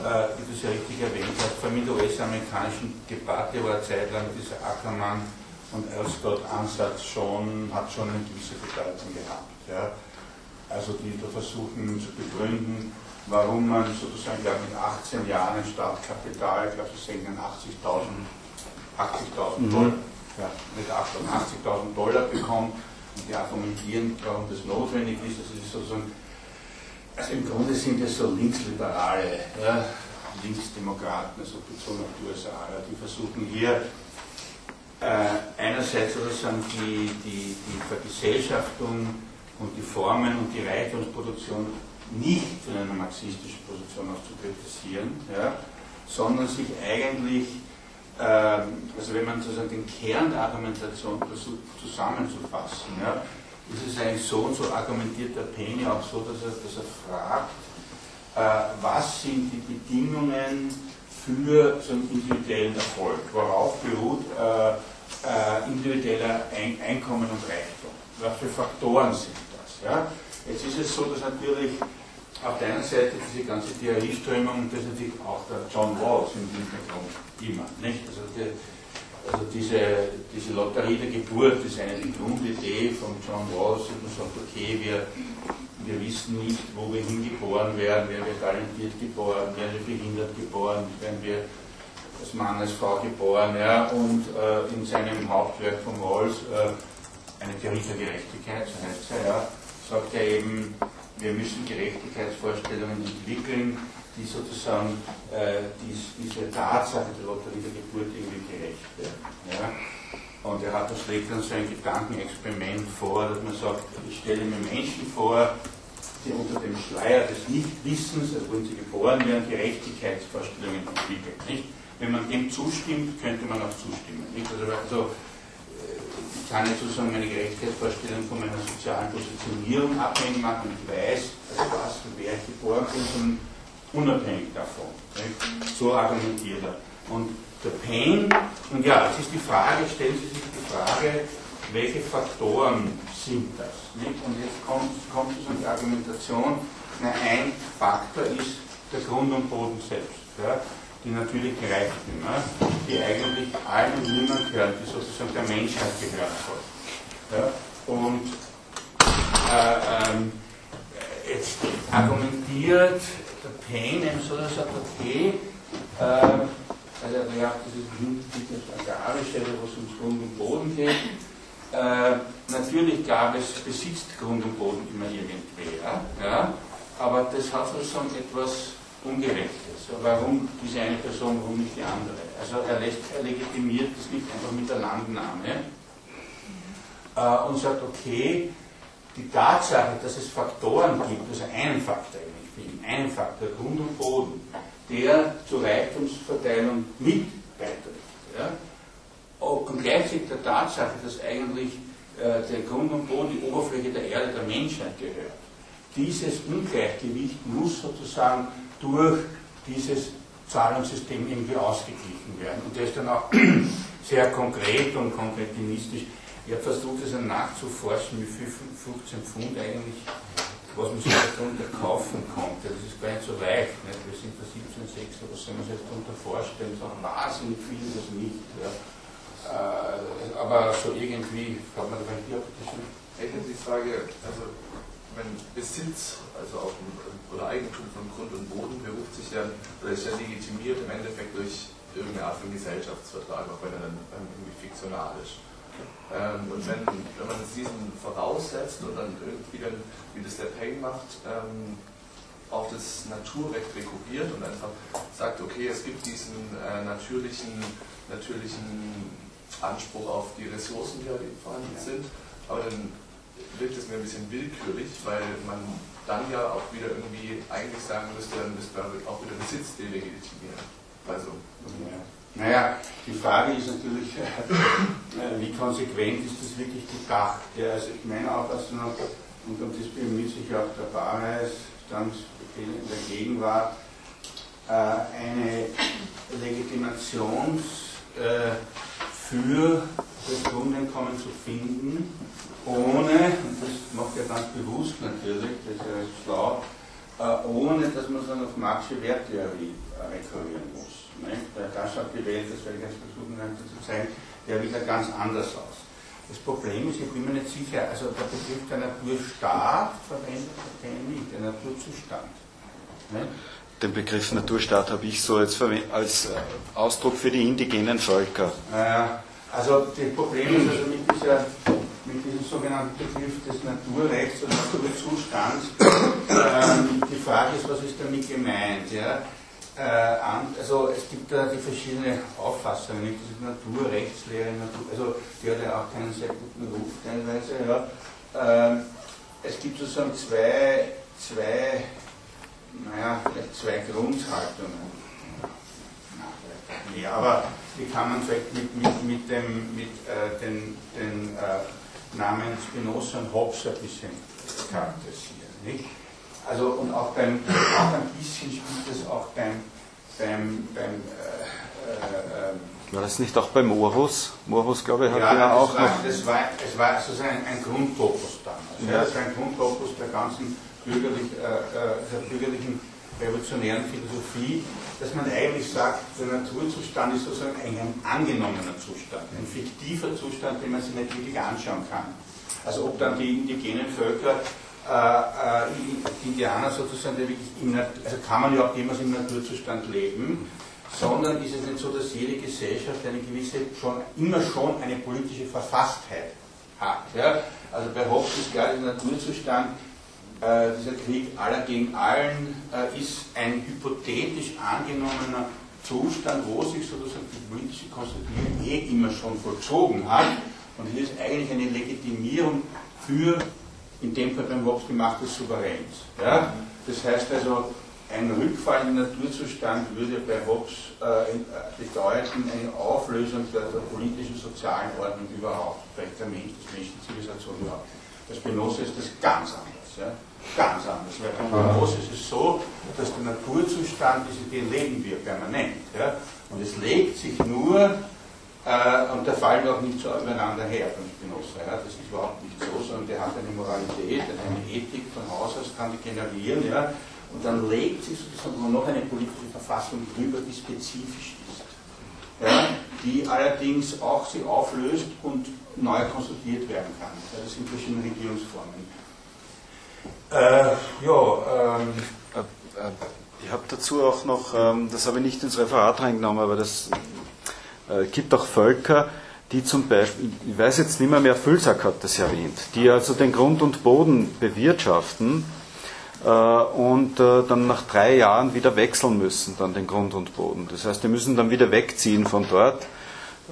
äh, wie du es ja richtig erwähnt hast, vor allem in der US-amerikanischen Debatte war eine Zeit lang dieser Ackermann und Elstott-Ansatz schon, hat schon eine gewisse Bedeutung gehabt. Ja? Also die da versuchen zu begründen, warum man sozusagen ja, mit 18 Jahren Startkapital, ich glaube, Sie sehen 80.000 80 mhm. Dollar, ja, mit 80.000 Dollar bekommt und die argumentieren, warum das notwendig ist. Das ist sozusagen, also im Grunde sind es so Linksliberale, ja, Linksdemokraten, also bezogen auf die USA, ja, die versuchen hier äh, einerseits sozusagen die, die, die Vergesellschaftung und die Formen und die Reichtumsproduktion nicht von einer marxistischen Position aus zu kritisieren, ja, sondern sich eigentlich, ähm, also wenn man sozusagen den Kern der Argumentation versucht zusammenzufassen, ja, ist es eigentlich so und so argumentiert der Penny auch so, dass er, dass er fragt, äh, was sind die Bedingungen für so einen individuellen Erfolg, worauf beruht äh, äh, individueller Ein Einkommen und Reichtum, was für Faktoren sind das. Ja? Jetzt ist es so, dass natürlich auf der einen Seite diese ganze Theorieströmung, und das ist natürlich auch der John Rawls im Hintergrund immer. Nicht? Also, die, also diese, diese Lotterie der Geburt ist eine Grundidee von John Rawls, und man sagt, okay, wir, wir wissen nicht, wo wir hingeboren werden, werden wir talentiert geboren, werden wir behindert geboren, werden wir als Mann, als Frau geboren, ja, und äh, in seinem Hauptwerk von Rawls, äh, eine Theorie der Gerechtigkeit, so heißt es ja, sagt er eben, wir müssen Gerechtigkeitsvorstellungen entwickeln, die sozusagen äh, dies, diese Tatsache der Lotterie der Geburt irgendwie gerecht werden. Ja? Und er hat, schlägt dann so ein Gedankenexperiment vor, dass man sagt, ich stelle mir Menschen vor, die unter dem Schleier des Nichtwissens, also wenn sie geboren werden, Gerechtigkeitsvorstellungen entwickeln. Nicht? Wenn man dem zustimmt, könnte man auch zustimmen. Nicht? Also, also kann ich sozusagen meine Gerechtigkeitsvorstellung von meiner sozialen Positionierung abhängig machen. Ich weiß, also was und wer ich geboren bin, unabhängig davon. Nicht? So argumentiert er. Und der Pain, und ja, jetzt ist die Frage, stellen Sie sich die Frage, welche Faktoren sind das? Nicht? Und jetzt kommt, kommt sozusagen die Argumentation, na, ein Faktor ist der Grund und Boden selbst. Ja? Die natürlichen Reichtümer, die eigentlich allen und niemand gehören, die sozusagen der Menschheit gehören soll. Ja? Und äh, ähm, argumentiert der Payne eben so, dass er sagt, okay, äh, also er hat dieses das Agrarische, wo es ums Grund und Boden geht, äh, natürlich gab es, besitzt Grund und Boden immer irgendwer, ja, aber das hat sozusagen etwas Ungerechtes. Warum diese eine Person, warum nicht die andere? Also er, lässt, er legitimiert das nicht einfach mit der Landnahme äh, und sagt, okay, die Tatsache, dass es Faktoren gibt, also einen Faktor eigentlich für einen Faktor, Grund und Boden, der zur Reichtumsverteilung mit beiträgt. Ja? Und gleichzeitig der Tatsache, dass eigentlich äh, der Grund und Boden die Oberfläche der Erde der Menschheit gehört. Dieses Ungleichgewicht muss sozusagen durch dieses Zahlungssystem irgendwie ausgeglichen werden. Und das ist dann auch sehr konkret und konkretinistisch. Ich habe versucht, das nachzuforschen, wie viel 15 Pfund eigentlich was man sich darunter kaufen konnte. Das ist gar nicht so leicht. Nicht? Wir sind da 17,6, was soll man sich darunter vorstellen? Das ist wahnsinnig viel, das nicht. Ja. Äh, aber so irgendwie hat man da hier. Ich hätte die Frage, also wenn Besitz, also auf dem, oder Eigentum von Grund und Boden beruft sich ja, oder ist ja legitimiert im Endeffekt durch irgendeine Art von Gesellschaftsvertrag, auch wenn er dann irgendwie fiktional ist. Ähm, und wenn, wenn man diesen voraussetzt und dann irgendwie dann, wie das der Payne macht, ähm, auf das Naturrecht rekurriert und einfach sagt, okay, es gibt diesen äh, natürlichen, natürlichen Anspruch auf die Ressourcen, die halt eben vorhanden sind, aber dann wirkt es mir ein bisschen willkürlich, weil man dann ja auch wieder irgendwie eigentlich sagen müsste, dann müsste man auch wieder Besitz delegitimieren. Also, ja. Naja, die Frage ist natürlich, äh, wie konsequent ist das wirklich gedacht? Ja, also ich meine auch, dass noch, und um das bemüht sich auch der Barreis, stand in der Gegenwart, äh, eine Legitimation äh, für das Grundeinkommen zu finden, ohne, und das macht er ganz bewusst natürlich, das ist ja schlau, ohne dass man dann auf Marxische Werttheorie rekurrieren muss. Nicht? Da schaut die Welt, das werde ich jetzt versuchen zu zeigen, der wieder ganz anders aus. Das Problem ist, ich bin mir nicht sicher, also der Begriff der Naturstaat verwendet er nicht, der Naturzustand. Nicht? Den Begriff Naturstaat habe ich so als, als äh, Ausdruck für die indigenen Völker. Also das Problem ist also mit, dieser, mit diesem sogenannten Begriff des Naturrechts oder Naturzustands, ähm, die Frage ist, was ist damit gemeint? Ja? äh, also es gibt da die verschiedenen Auffassungen, nicht? Ist Naturrechtslehre, Natur, also die hat ja auch keinen sehr guten Ruf teilweise. Ja. Ähm, es gibt sozusagen zwei, zwei, naja, vielleicht zwei Grundhaltungen. Ja, aber die kann man vielleicht mit, mit, mit, dem, mit äh, den, den äh, Namen Spinoza und Hobbes ein bisschen charakterisieren. Nicht? Also und auch beim, auch ein bisschen spielt das auch beim, beim, beim äh, äh, war das nicht auch beim Morus? Morus, glaube ich, hat ja, ja auch war, noch. Das war, es war sozusagen ein, ein Grundtopos damals. Ja. Das war ein Grundtopos der ganzen bürgerlich, äh, äh, der bürgerlichen revolutionären Philosophie, dass man eigentlich sagt, der Naturzustand ist sozusagen ein angenommener Zustand, ein fiktiver Zustand, den man sich nicht wirklich anschauen kann. Also ob dann die indigenen Völker äh, äh Indianer sozusagen, im, also kann man ja auch immer im Naturzustand leben, sondern ist es nicht so, dass jede Gesellschaft eine gewisse, schon, immer schon eine politische Verfasstheit hat. Ja? Also bei Hobbes ist klar, der Naturzustand, äh, dieser Krieg aller gegen allen, äh, ist ein hypothetisch angenommener Zustand, wo sich sozusagen die politische Konstituierung eh immer schon vollzogen hat. Und hier ist eigentlich eine Legitimierung für in dem Fall beim Hobbes gemacht des Souveräns. Ja? Das heißt also, ein Rückfall in den Naturzustand würde bei Hobbes äh, äh, bedeuten eine Auflösung der, der, politischen, sozialen Ordnung überhaupt, vielleicht der Mensch, des Menschen, Zivilisation überhaupt. Bei Spinoza ist das ganz anders. Ja? Ganz anders. Weil bei Spinoza ist es so, dass der Naturzustand ist, den leben wir permanent. Ja? Und es legt sich nur äh, und der fallen auch nicht so übereinander her von Spinoza. Ja? Das ist überhaupt nicht so, sondern der hat eine Moralität, eine Ethik von Haus aus, kann die generieren. Ja? Und dann legt sich sozusagen noch eine politische Verfassung drüber, die spezifisch ist. Ja? Die allerdings auch sich auflöst und neu konstruiert werden kann. Ja? Das sind verschiedene Regierungsformen. Äh, ja, ähm, Äh, äh, Ich habe dazu auch noch, ähm, das habe ich nicht ins Referat reingenommen, aber das äh, gibt auch Völker, die zum Beispiel, ich weiß jetzt nicht mehr, mehr Füllsack hat das erwähnt, die also den Grund und Boden bewirtschaften äh, und äh, dann nach drei Jahren wieder wechseln müssen, dann den Grund und Boden. Das heißt, die müssen dann wieder wegziehen von dort.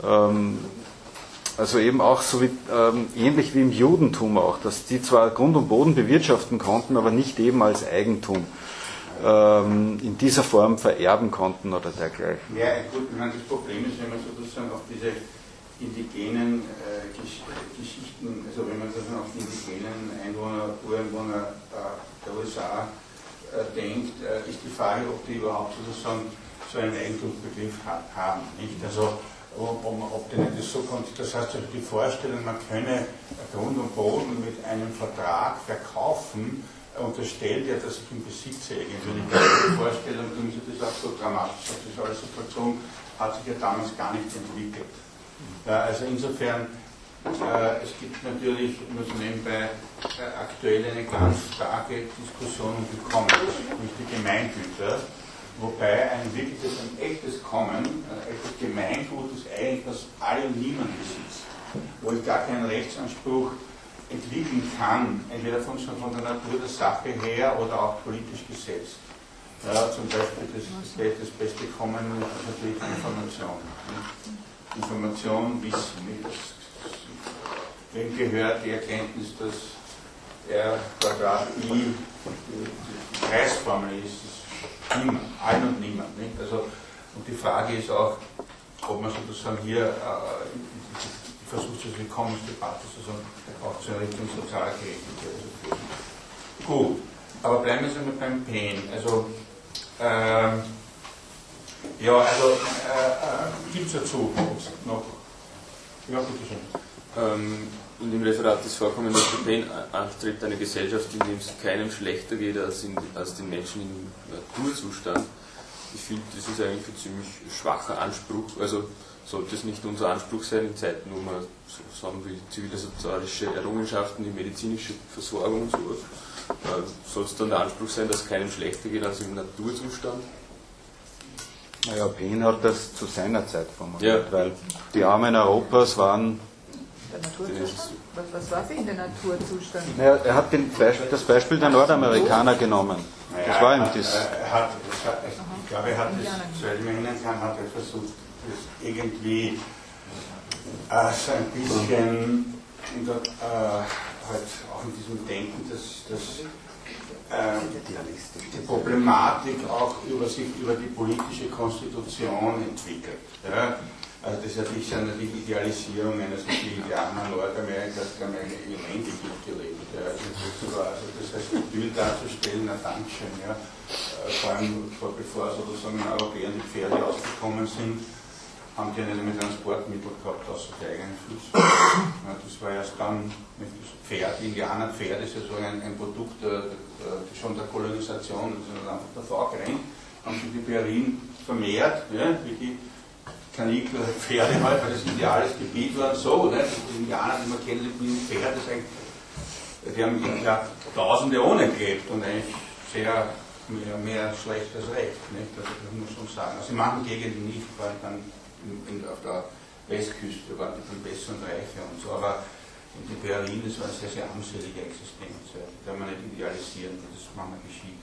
Ähm, also eben auch so wie, ähm, ähnlich wie im Judentum auch, dass die zwar Grund und Boden bewirtschaften konnten, aber nicht eben als Eigentum ähm, in dieser Form vererben konnten oder dergleichen. Ja, gut, ich meine, das Problem ist, wenn man sozusagen auf diese indigenen äh, Gesch Geschichten, also wenn man sozusagen auf die indigenen Einwohner, Ureinwohner äh, der USA äh, denkt, äh, ist die Frage, ob die überhaupt sozusagen so einen Eigentumsbegriff ha haben. Nicht? Also, ob, ob, denen das so kommt, das heißt, also die Vorstellung, man könne Grund und Boden mit einem Vertrag verkaufen, unterstellt ja, dass ich im Besitz irgendwie die Vorstellung, tun Sie das auch so dramatisch, so vollzogen, hat sich ja damals gar nicht entwickelt. Ja, also insofern, äh, es gibt natürlich, muss man nebenbei, äh, aktuell eine ganz starke Diskussion um die Commons, nämlich die Gemeingüter, wobei ein wirkliches, ein echtes Common, ein echtes Gemeingut ist eigentlich, was alle und niemand besitzt, wo ich gar keinen Rechtsanspruch entwickeln kann, entweder von, von der Natur der Sache her oder auch politisch gesetzt. Ja, zum Beispiel das, das, beste Kommen ist natürlich Information. Information, Wissen. Wem gehört die Erkenntnis, dass R Quadrat I die, Kreisformel ist? Ist niemand, allen und niemand. Nicht? Also, und die Frage ist auch, man sozusagen hier äh, versucht, diese Willkommensdebatte sozusagen auch zur Richtung sozialer Gerechtigkeit zu führen. Gut, aber bleiben wir einmal beim Pain. Also, ähm, ja, also, äh, äh, gibt es dazu noch? Ja, bitteschön. Ähm, in dem Referat ist vorkommen, dass der Pain anstrebt eine Gesellschaft, in der es keinem schlechter geht als, in, als den Menschen im Naturzustand. Ich finde, das ist eigentlich ein ziemlich schwacher Anspruch. Also sollte es nicht unser Anspruch sein, in Zeiten, wo man so sagen will, zivilisatorische Errungenschaften, die medizinische Versorgung und sowas, äh, soll es dann der Anspruch sein, dass es keinem schlechter geht als im Naturzustand? Naja, Paine hat das zu seiner Zeit formuliert, Ja. weil die Armen Europas waren, Der Naturzustand? Was, was war für ihn der Naturzustand? naja, er hat den Beispiel, das Beispiel der Nordamerikaner genommen. Das war ihm das. Er hat, ich glaube, er hat es, soweit ich mich erinnern kann, hat er versucht, das irgendwie äh, so ein bisschen in der, äh, halt auch in diesem Denken, dass, dass äh, die Problematik auch über sich, über die politische Konstitution entwickelt. Ja? Also das ist natürlich eine Idealisierung eines Indianer Nordamerikas, die haben ein Element gelebt. Ja? Also das also heißt, Idyll darzustellen, na Dankeschön. Ja? Äh, Vor allem vor- bevor sozusagen Europäer die Pferde ausgekommen sind, haben die nicht mehr Transportmittel gehabt, außer die eigenen Füße. Ja, das war erst dann, das Pferd, Indianerpferd ist ja so ein, ein Produkt der, der, schon der Kolonisation, das ist einfach davor gerannt, haben sich die Berlin vermehrt, ja, wie die Kanickel, Pferde halt, weil das ideales Gebiet war und so, ne? die Indianer, die man kennt, die Pferd, das die haben ja, Tausende ohne gelebt und eigentlich sehr mehr, mehr schlecht als recht, nicht? Also, das muss man sagen. Also in manchen Gegenden nicht, allem dann in, in, auf der Westküste waren die viel besser und reicher und so, aber in die Berlin, das war eine sehr, sehr armselige Existenz. Ja. Die kann man nicht idealisieren, das manchmal geschieht.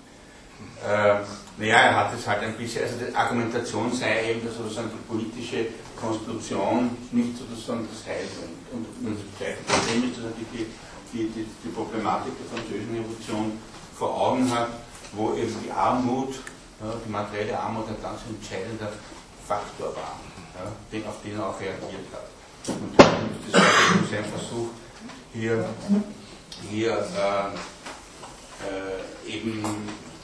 Äh, naja, er hat es halt ein bisschen, also die Argumentation sei eben, dass sozusagen die politische Konstitution nicht sozusagen das Heil. Und und das gleiche Problem ist, dass er die, die, die, die Problematik der französischen Revolution vor Augen hat, wo eben die Armut, ja, die materielle Armut ein ganz entscheidender Faktor war, ja, den, auf den er auch reagiert hat. Und das war sein Versuch, hier, hier äh, äh, eben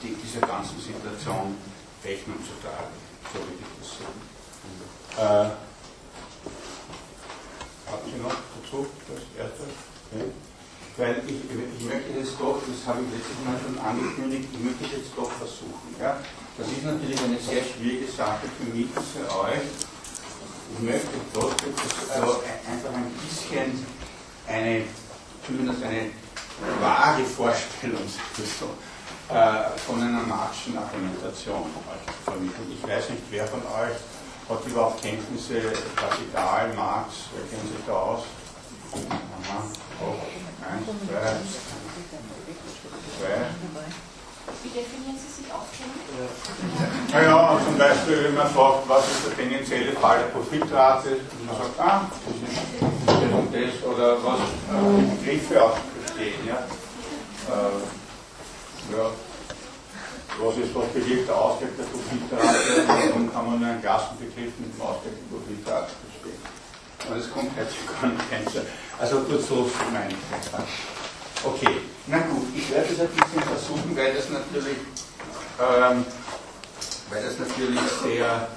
die, dieser ganzen Situation Rechnung zu tragen, so wie ich das sehe. Äh, haben Sie noch dazu das Erste? Ja. Weil ich, ich möchte jetzt doch, das habe ich letztes Mal schon angekündigt, ich möchte es jetzt doch versuchen. Ja? Das ist natürlich eine sehr schwierige Sache für mich und für euch. Ich möchte doch jetzt also einfach ein bisschen eine, zumindest eine vage Vorstellung so, äh, von einer Marxischen Argumentation euch vermittelt. Ich weiß nicht, wer von euch hat überhaupt Kenntnisse Kapital, Marx, wer kennt sich da aus? Aha, oh, eins, zwei, zwei. Wie definieren Sie sich aufkennen? Naja, zum Beispiel, wenn man fragt, was ist der tendenzielle Fall der Profitrate, und man sagt, ah, das ist das und das, oder was äh, Begriffe auch bestehen. Ja? Äh, ja. Was ist, bewirkt der Ausgleich der Profitrate, warum kann man nur einen Klassenbegriff mit dem Ausgleich der Profitrate verstehen? Aber das kommt jetzt gar nicht rein. Also kurz so meine ich das. Okay, na gut, ich werde das ein bisschen versuchen, weil das natürlich, ähm, weil das natürlich sehr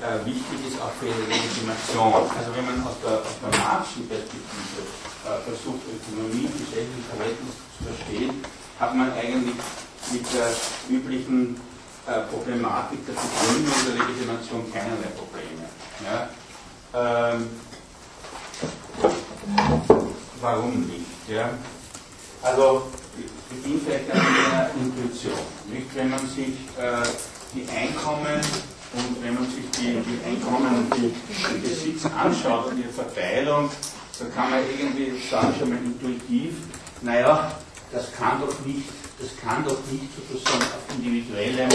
äh, wichtig ist auch für die Legitimation. Also wenn man aus der, der Marxischen Perspektive äh, versucht, Ökonomie, gesellschaftliche Verhältnisse zu verstehen, hat man eigentlich mit der üblichen äh, Problematik der Begründung der Legitimation keinerlei Probleme. Ja? Ähm, warum nicht? Ja? Also, ich beginne vielleicht an einer Intuition. Nicht? Wenn man sich äh, die Einkommen und wenn man sich die, die Einkommen und die, den Besitz anschaut und die Verteilung, dann kann man irgendwie sagen, schon mal intuitiv, naja, das kann doch nicht, das kann doch nicht sozusagen auf individuellem,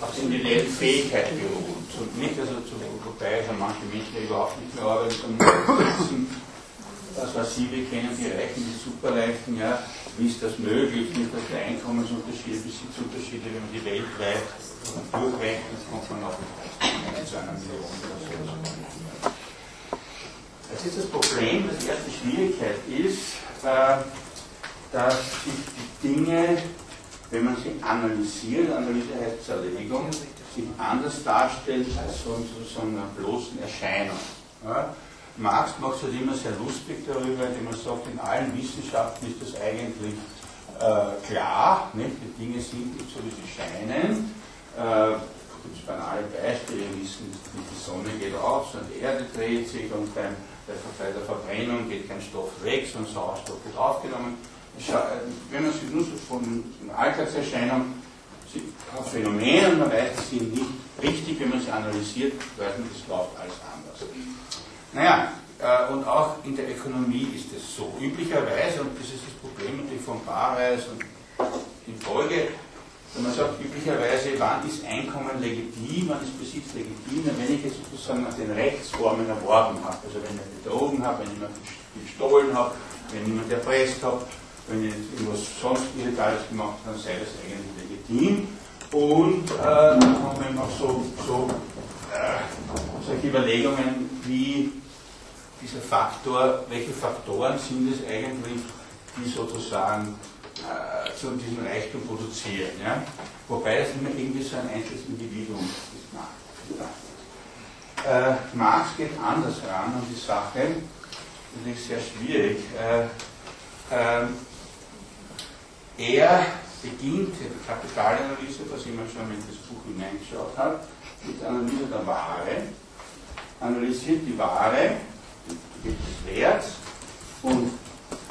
auf individuellen Fähigkeit beruhen. Und nicht, also zu, wobei also manche Menschen die überhaupt nicht mehr arbeiten, sondern das was Sie, wir kennen die Reichen, die Superreichen, ja, wie ist das möglich, nicht, dass der Einkommensunterschiede, Besitzunterschiede, wenn man die weltweit durchrechnet, kommt man auf zu einer Million oder so. Jetzt ist das Problem, dass die erste Schwierigkeit ist, äh, dass sich die Dinge, wenn man sie analysiert, Analyse heißt Zerlegung, sich anders darstellt als so sozusagen einer bloßen Erscheinung. Ja? Marx macht es halt immer sehr lustig darüber, indem er sagt, in allen Wissenschaften ist das eigentlich äh, klar, nicht? die Dinge sind nicht so, wie sie scheinen. Äh, gibt banale Beispiele, wir wissen, die Sonne geht auf, sondern die Erde dreht sich und bei der Verbrennung geht kein Stoff weg, sondern Sauerstoff wird aufgenommen. Äh, wenn man sich nur so von Alltagserscheinung auf Phänomenen, man weiß, sie sind nicht richtig, wenn man sie analysiert, weiß man, das läuft alles anders. Naja, äh, und auch in der Ökonomie ist es so. Üblicherweise, und das ist das Problem natürlich von Barreis und in Folge, wenn man sagt, üblicherweise, wann ist Einkommen legitim, wann ist Besitz legitim, wenn ich jetzt sozusagen nach den Rechtsformen erworben habe. Also wenn ich betrogen habe, wenn ich jemand gestohlen habe, wenn jemand erpresst habe, wenn ich irgendwas sonst Illegales gemacht habe, dann sei das eigentlich legitim. Und äh, dann haben wir noch so, so äh, solche Überlegungen wie dieser Faktor, welche Faktoren sind es eigentlich, die sozusagen äh, zu diesem Reichtum produzieren. Ja? Wobei das immer irgendwie so ein einzelnes Individuum ist. Äh, Marx geht anders ran an die Sache, ist sehr schwierig. Äh, äh, er beginnt die Kapitalanalyse, was immer schon in das Buch hineingeschaut hat, mit der Analyse der Ware, analysiert die Ware, des Werts und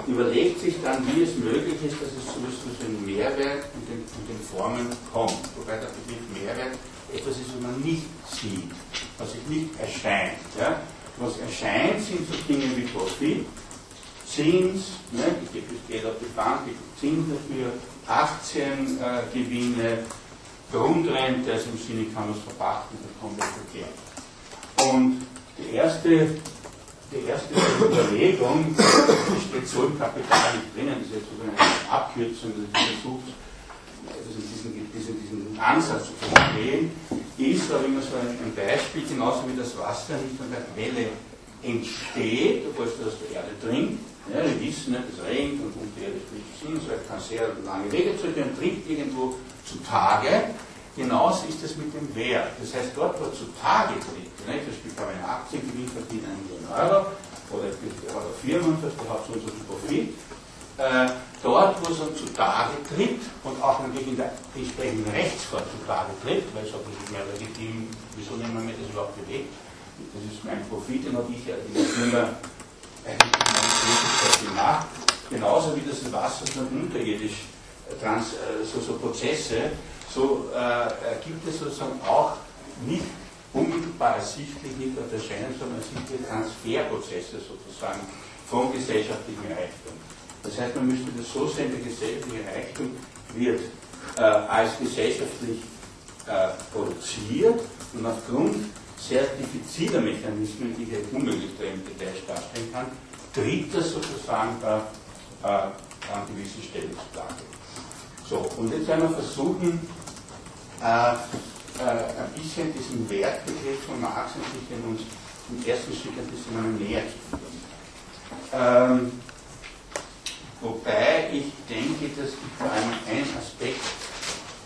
überlegt sich dann, wie es möglich ist, dass es zu einem Mehrwert und den, den Formen kommt. Wobei der Begriff Mehrwert etwas ist, was man nicht sieht, was sich nicht erscheint. Ja? Was erscheint, sind so Dinge wie Profit, Zins, ne? ich gebe das Geld auf die Bank, ich gebe Zins dafür, Aktiengewinne, äh, Grundrente, also im Sinne, kann was verpachten, das kommt verkehrt. Und die erste die erste Überlegung, die steht so im Kapital nicht drinnen, das ist jetzt sogar eine Abkürzung, dass ich versuche, also diesen, diesen, diesen Ansatz zu verstehen, ist, da ich immer so ein, ein Beispiel, genauso wie das Wasser nicht an der Quelle entsteht, obwohl es aus der Erde dringt. Ja, wir wissen, es regnet und fließt hin, so kann sehr lange Wege zurück und trinkt irgendwo zutage. Genauso ist es mit dem Wert. Das heißt, dort, wo zutage tritt, ne, Beispiel kann man eine Aktiengewinn verdienen, einen Million Euro, oder eine Firma, die hat so und so viel Profit, äh, dort, wo es dann zutage tritt und auch natürlich in der entsprechenden Rechtsform zutage tritt, weil es auch nicht mehr legitim, wieso nehmen wir das überhaupt bewegt? Das ist mein Profit, den habe ich ja in der Tätigkeit gemacht, genauso wie das Wasser dann unterirdisch trans, äh, so, so Prozesse, so äh, gibt es sozusagen auch nicht unmittelbar ersichtlich, nicht unterscheiden, sondern ersichtliche Transferprozesse sozusagen vom gesellschaftlichen Reichtum. Das heißt, man müsste das so sehen, der gesellschaftliche Reichtum wird äh, als gesellschaftlich äh, produziert und aufgrund sehr diffiziler Mechanismen, die hier unmöglich im Detail darstellen kann, tritt das sozusagen da äh, an gewisse Stellen zutage. So, und jetzt werden wir versuchen, äh, äh, ein bisschen diesen Wertbegriff von Marx in uns im ersten Stück ein bisschen einmal näher zu bringen. Ähm, wobei ich denke, dass ich vor allem einen Aspekt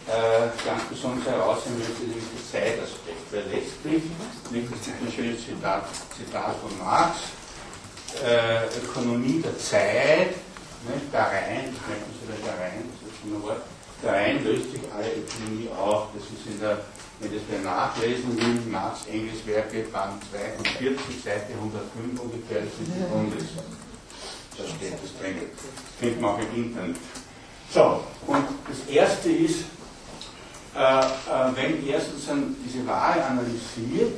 äh, ganz besonders herausheben möchte, nämlich den Zeitaspekt. Weil letztlich, das ist ein schönes Zitat, Zitat von Marx, äh, Ökonomie der Zeit, ne, der Rhein, das merkt man sich der Rhein, das ist ein Wort, der Rhein löst sich alle Ökonomie auf. Das ist in der, wenn das wer nachlesen will, Marx Engels Werke, Band 42, Seite 105 ungefähr, das ist die Grundlesung. Da steht das drin. Das findet man auch im Internet. So, und das erste ist, äh, äh, wenn er sozusagen diese Ware analysiert,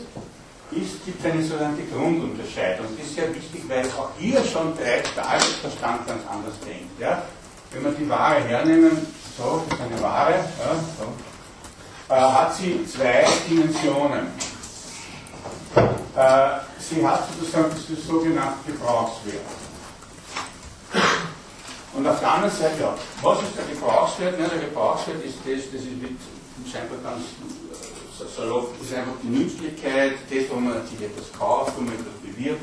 ist, gibt es eine sogenannte Grundunterscheidung. Das ist sehr wichtig, weil auch hier schon bereits der Altersverstand ganz anders denkt. Ja? Wenn wir die Ware hernehmen, so, das ist eine Ware, ja, so, äh, hat sie zwei Dimensionen. Äh, sie hat sozusagen das sogenannte Gebrauchswert. Und auf der anderen Seite, ja, was ist der Gebrauchswert? Ja, der Gebrauchswert ist das, das ist mit, scheinbar ganz salopp, ist einfach die Nützlichkeit, das, wo man sich etwas kauft, wo man etwas bewirbt,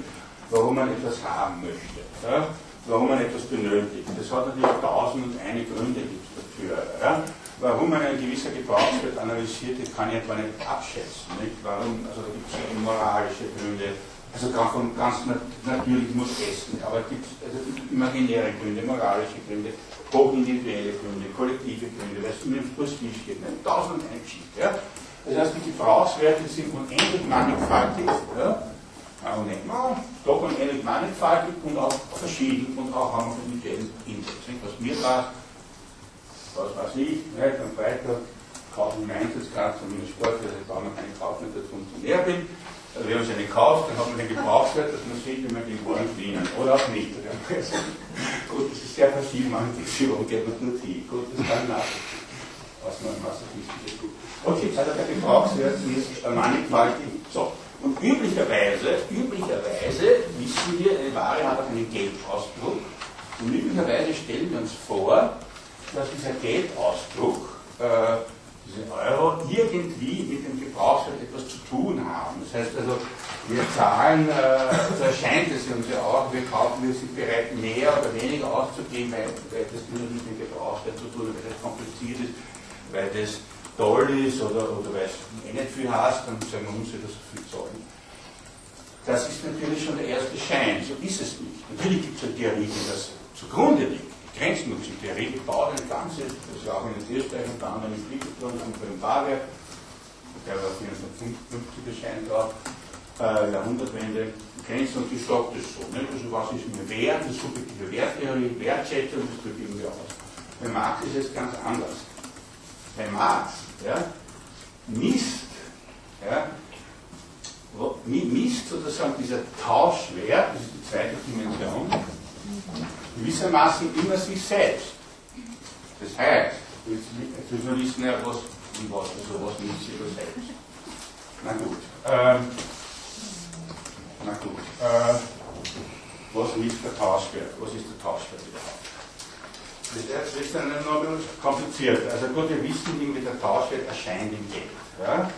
warum man etwas haben möchte. Ja? warum man etwas benötigt. Das hat natürlich tausend und eine Gründe dafür. Ja? Warum man ein gewisser Gebrauchswert analysiert, das kann ich etwa nicht abschätzen. Nicht? Warum, also da gibt es ja moralische Gründe, also ganz, ganz natürlich muss essen, aber es gibt also imaginäre Gründe, moralische Gründe, hochindividuelle Gründe, kollektive Gründe, weil es um den Prestige geht, tausend eine Geschichte. Ja? Das heißt, die Gebrauchswerte sind unendlich mannigfaltig. Ja? nicht mal, doch unendlich mannigfaltig und auch verschieden und auch haben wir individuellen Index. Was mir passt, was weiß ich, nicht? am Freitag kaufen wir Einsatzkarte von meiner Sport, also ich brauche noch keine dass ich Funktionär bin. Also wenn man nicht kauft, dann hat man den Gebrauchswert, dass man sieht, wie man den Waren verdienen. Oder auch nicht. Gut, das ist sehr verschieden, manche Fixierung geht man nur die. Gut, das kann nachvollziehen. Was man masochistisch tut. Okay, also der Gebrauchswert ist mannigfaltig. So. Und üblicherweise, üblicherweise wissen wir, eine Ware hat auch einen Geldausdruck. Und üblicherweise stellen wir uns vor, dass dieser Geldausdruck, äh, diese Euro, irgendwie mit dem Gebrauchswert etwas zu tun haben. Das heißt also, wir zahlen, äh, so erscheint es uns ja auch, wir kaufen, wir sind bereit, mehr oder weniger auszugeben, weil, weil das nur mit dem Gebrauchswert zu tun, weil das kompliziert ist, weil das toll ist oder, oder weil du eh nicht viel hast, dann sagen wir, muss ich das so viel zahlen. Das ist natürlich schon der erste Schein, so ist es nicht. Natürlich gibt es eine Theorie, die das zugrunde liegt. Die Grenznutzentheorie, die baut ein Ganzes, das ist ja auch in Österreich unter anderem in Fliegeplan und beim Fahrwerk, der war 1950 erscheint auch, äh, Jahrhundertwende, Grenzen und die sagt das so. Nicht? Also was ist mir wert, das subjektive Werttheorie, Wertschätzung, das drückt irgendwie aus. Bei Marx ist es ganz anders bei Marx ja, misst, ja, misst sozusagen dieser Tauschwert, das ist die zweite Dimension, gewissermaßen immer sich selbst. Das heißt, jetzt müssen wir wissen, ja, was und was, also was misst sich selbst. Na gut. Ähm, na gut. Äh, was misst der Tauschwert? Was ist der Tauschwert überhaupt? Das ist dann noch kompliziert. Also gut, wir wissen, wie der Tauschwert erscheint im Geld. Ja?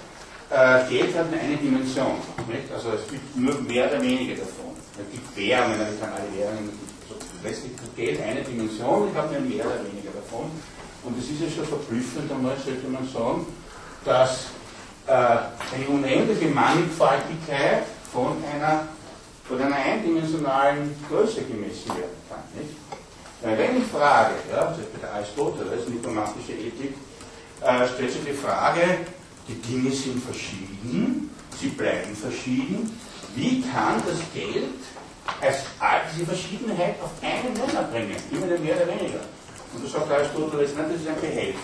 Äh, Geld hat nur eine Dimension. Nicht? Also es gibt nur mehr oder weniger davon. Es gibt Währungen, es kann alle Währungen, also letztlich hat Geld eine Dimension, ich habe nur mehr oder weniger davon. Und es ist ja schon verblüffend einmal, sollte man sagen, dass äh, eine unendliche Mannigfaltigkeit von einer, von einer eindimensionalen Größe gemessen werden kann. Nicht? Wenn ich frage, ja, das ist bei der Aristoteles, diplomatische Ethik, äh, stellt sich die Frage, die Dinge sind verschieden, sie bleiben verschieden, wie kann das Geld als all diese Verschiedenheit auf einen Nenner bringen, immer mehr oder weniger. Und da sagt Aristoteles, nein, das ist ein Behelf.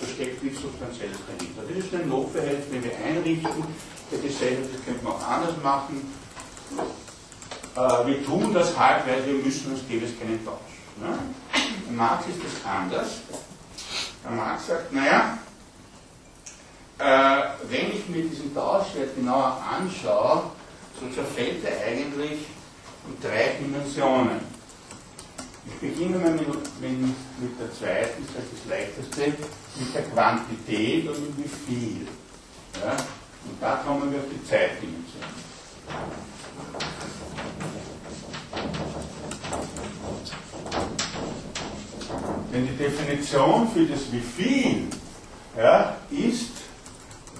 Da steckt nichts Substanzielles dahinter. Das ist ein Notbehelf, den wir einrichten. Der Gesellschaft, das könnte man auch anders machen. Äh, wir tun das halt, weil wir müssen, sonst gäbe es keinen Tausch. Ne? Bei Marx ist das anders. Der Marx sagt, naja, äh, wenn ich mir diesen Tauschwert genauer anschaue, so zerfällt er eigentlich in drei Dimensionen. Ich beginne mal mit, mit, der zweiten, das ist das leichteste, mit der Quantität und mit wie viel. Ja? Und da kommen wir auf die Zeitdimension. Denn die Definition für das wie viel ja, ist,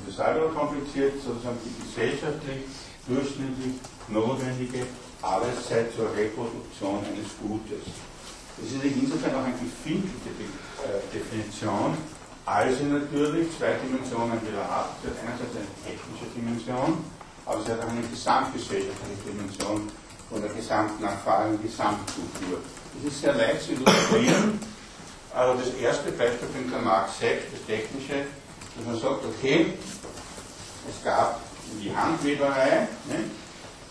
das ist auch kompliziert, sozusagen die gesellschaftlich durchschnittlich notwendige Arbeitszeit zur Reproduktion eines Gutes. Das ist insofern auch eine gefindete äh, Definition, als sie natürlich zwei Dimensionen wieder hat. Sie hat einerseits eine technische Dimension, aber sie hat auch eine gesamtgesellschaftliche Dimension von der Gesamtnachfrage und Gesamtkultur. Das ist sehr leicht zu illustrieren. Also das erste Beispiel von Karl Marx sagt, das technische, dass man sagt, okay, es gab die Handweberei, ne,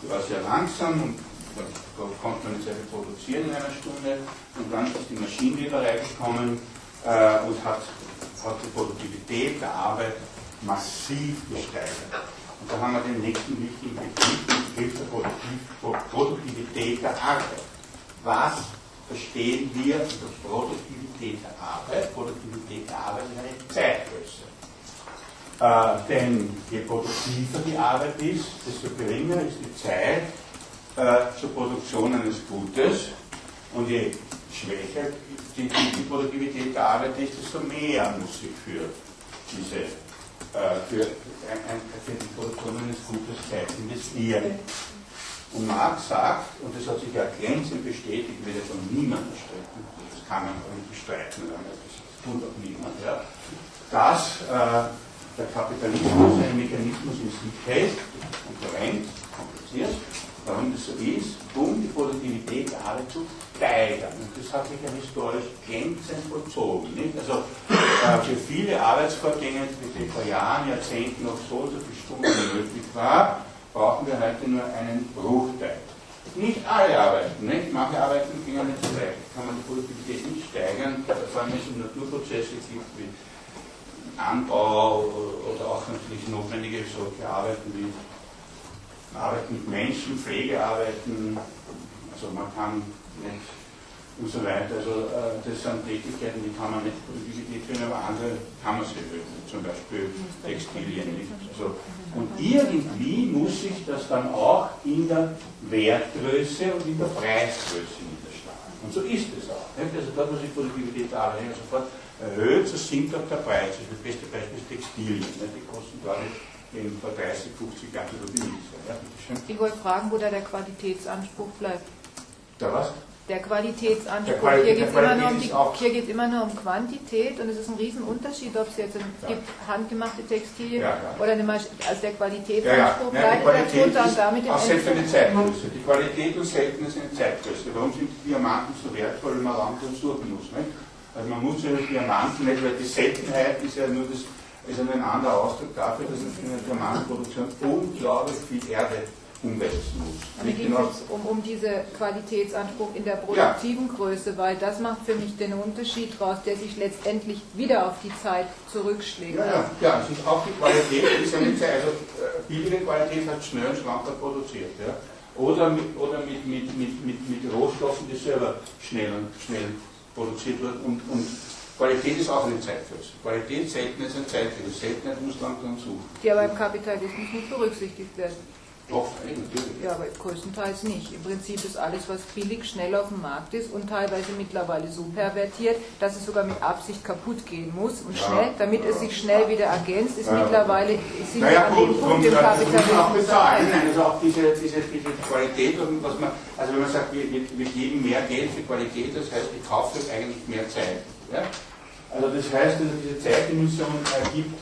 die war sehr langsam und da konnte man nicht sehr viel produzieren in einer Stunde und dann ist die Maschinenweberei gekommen äh, und hat, hat die Produktivität der Arbeit massiv gesteigert. Und da haben wir den nächsten wichtigen Begriff, den Begriff der Produktivität der Arbeit. Was verstehen wir unter Produktivität der Arbeit? Produktivität der Arbeit ist eine Zeitgröße. Äh, denn je produktiver die Arbeit ist, desto geringer ist die Zeit äh, zur Produktion eines Gutes. Und je schwächer die, die, Produktivität der Arbeit ist, desto mehr muss ich für diese äh, für, für die Produktion eines Gutes Zeit investieren. Und Marx sagt, und das hat sich ja glänzend bestätigt, wird ja von niemandem bestritten, das kann man auch nicht bestreiten, das tut auch niemand, ja, dass äh, der Kapitalismus ein Mechanismus in sich hält, Konkurrenz, kompliziert, warum das so ist, um die Produktivität der Arbeit zu steigern. Und das hat sich ja historisch glänzend vollzogen. Nicht? Also äh, für viele Arbeitsvorgänge, die vor Jahren, Jahrzehnten noch so so viele Stunden möglich war, brauchen wir heute nur einen Bruchteil. Nicht alle Arbeiten, nicht? manche Arbeiten gingen nicht so leicht, kann man die Produktivität nicht steigern, vor allem wenn es Naturprozesse gibt wie Anbau oder auch natürlich notwendige solche Arbeiten wie Arbeiten mit Menschen, Pflegearbeiten, also man kann nicht und so weiter. Also äh, das sind Tätigkeiten, die kann man nicht Produktivität führen, aber andere kann man sie erhöhen, zum Beispiel Textilien. Nicht? Also, und irgendwie muss sich das dann auch in der Wertgröße und in der Preisgröße niederschlagen. Und so ist es auch. Nicht? Also dort, wo sich Produktivität der Arbeit sofort erhöht, so sinkt auch der Preis. Das beste Beispiel ist Textilien. Nicht? Die kosten, glaube ich, vor 30, 50 Jahren so viel. Ja, ich wollte fragen, wo da der Qualitätsanspruch bleibt. Der was? Der Qualitätsanspruch. Hier geht es immer, nur um Qualität ist auch- die- hier geht's immer nur um Quantität und es ist ein Riesenunterschied, ob es jetzt ein, Ja. gibt handgemachte Textilien Ja, ja. oder eine Masch also der Ja, ja. Qualitätsanspruch ja, die bleibt Qualität darunter und ist damit auch selbst eine Zeitgröße. Die Qualität und Seltenheit sind eine Zeitgröße. Warum sind die Diamanten so wertvoll, wenn man drin suchen muss? Nicht? Also man muss ja die Diamanten nicht, weil die Seltenheit ist ja nur das, ist ja ein anderer Ausdruck dafür, dass es in der Diamantenproduktion unglaublich viel Erde Nicht ging genau, es um, um diese Qualitätsanspruch in der produktiven Größe, weil das macht für mich den Unterschied raus, der sich letztendlich wieder auf die Zeit zurückschlägt. Ja, ja, ja, es ist auch die Qualität, ist ja nicht sehr, also äh, billige Qualität hat schnell und schlanker produziert. Ja? Oder, mit, oder mit, mit, mit, mit, mit Rohstoffen, die selber schnell und schnell produziert werden. Und, und Qualität ist auch eine Zeitgröße. Qualität, Seltenheit ist eine Zeitgröße. Seltenheit muss langsam suchen. Die aber im Kapitalismus nicht berücksichtigt werden. Doch, natürlich. Ja, aber größtenteils nicht. Im Prinzip ist alles, was billig, schnell auf dem Markt ist und teilweise mittlerweile so pervertiert, dass es sogar mit Absicht kaputt gehen muss und Ja. schnell, damit es sich schnell wieder ergänzt, ist Ja. mittlerweile sind wir Naja, an gut, dem Punkt im Kapitalismus. Nein, also auch diese, diese, diese Qualität, was man, also wenn man sagt, wir, wir, wir geben mehr Geld für Qualität, das heißt, ich kaufe eigentlich mehr Zeit. Ja? Also das heißt, also diese Zeitdimension ergibt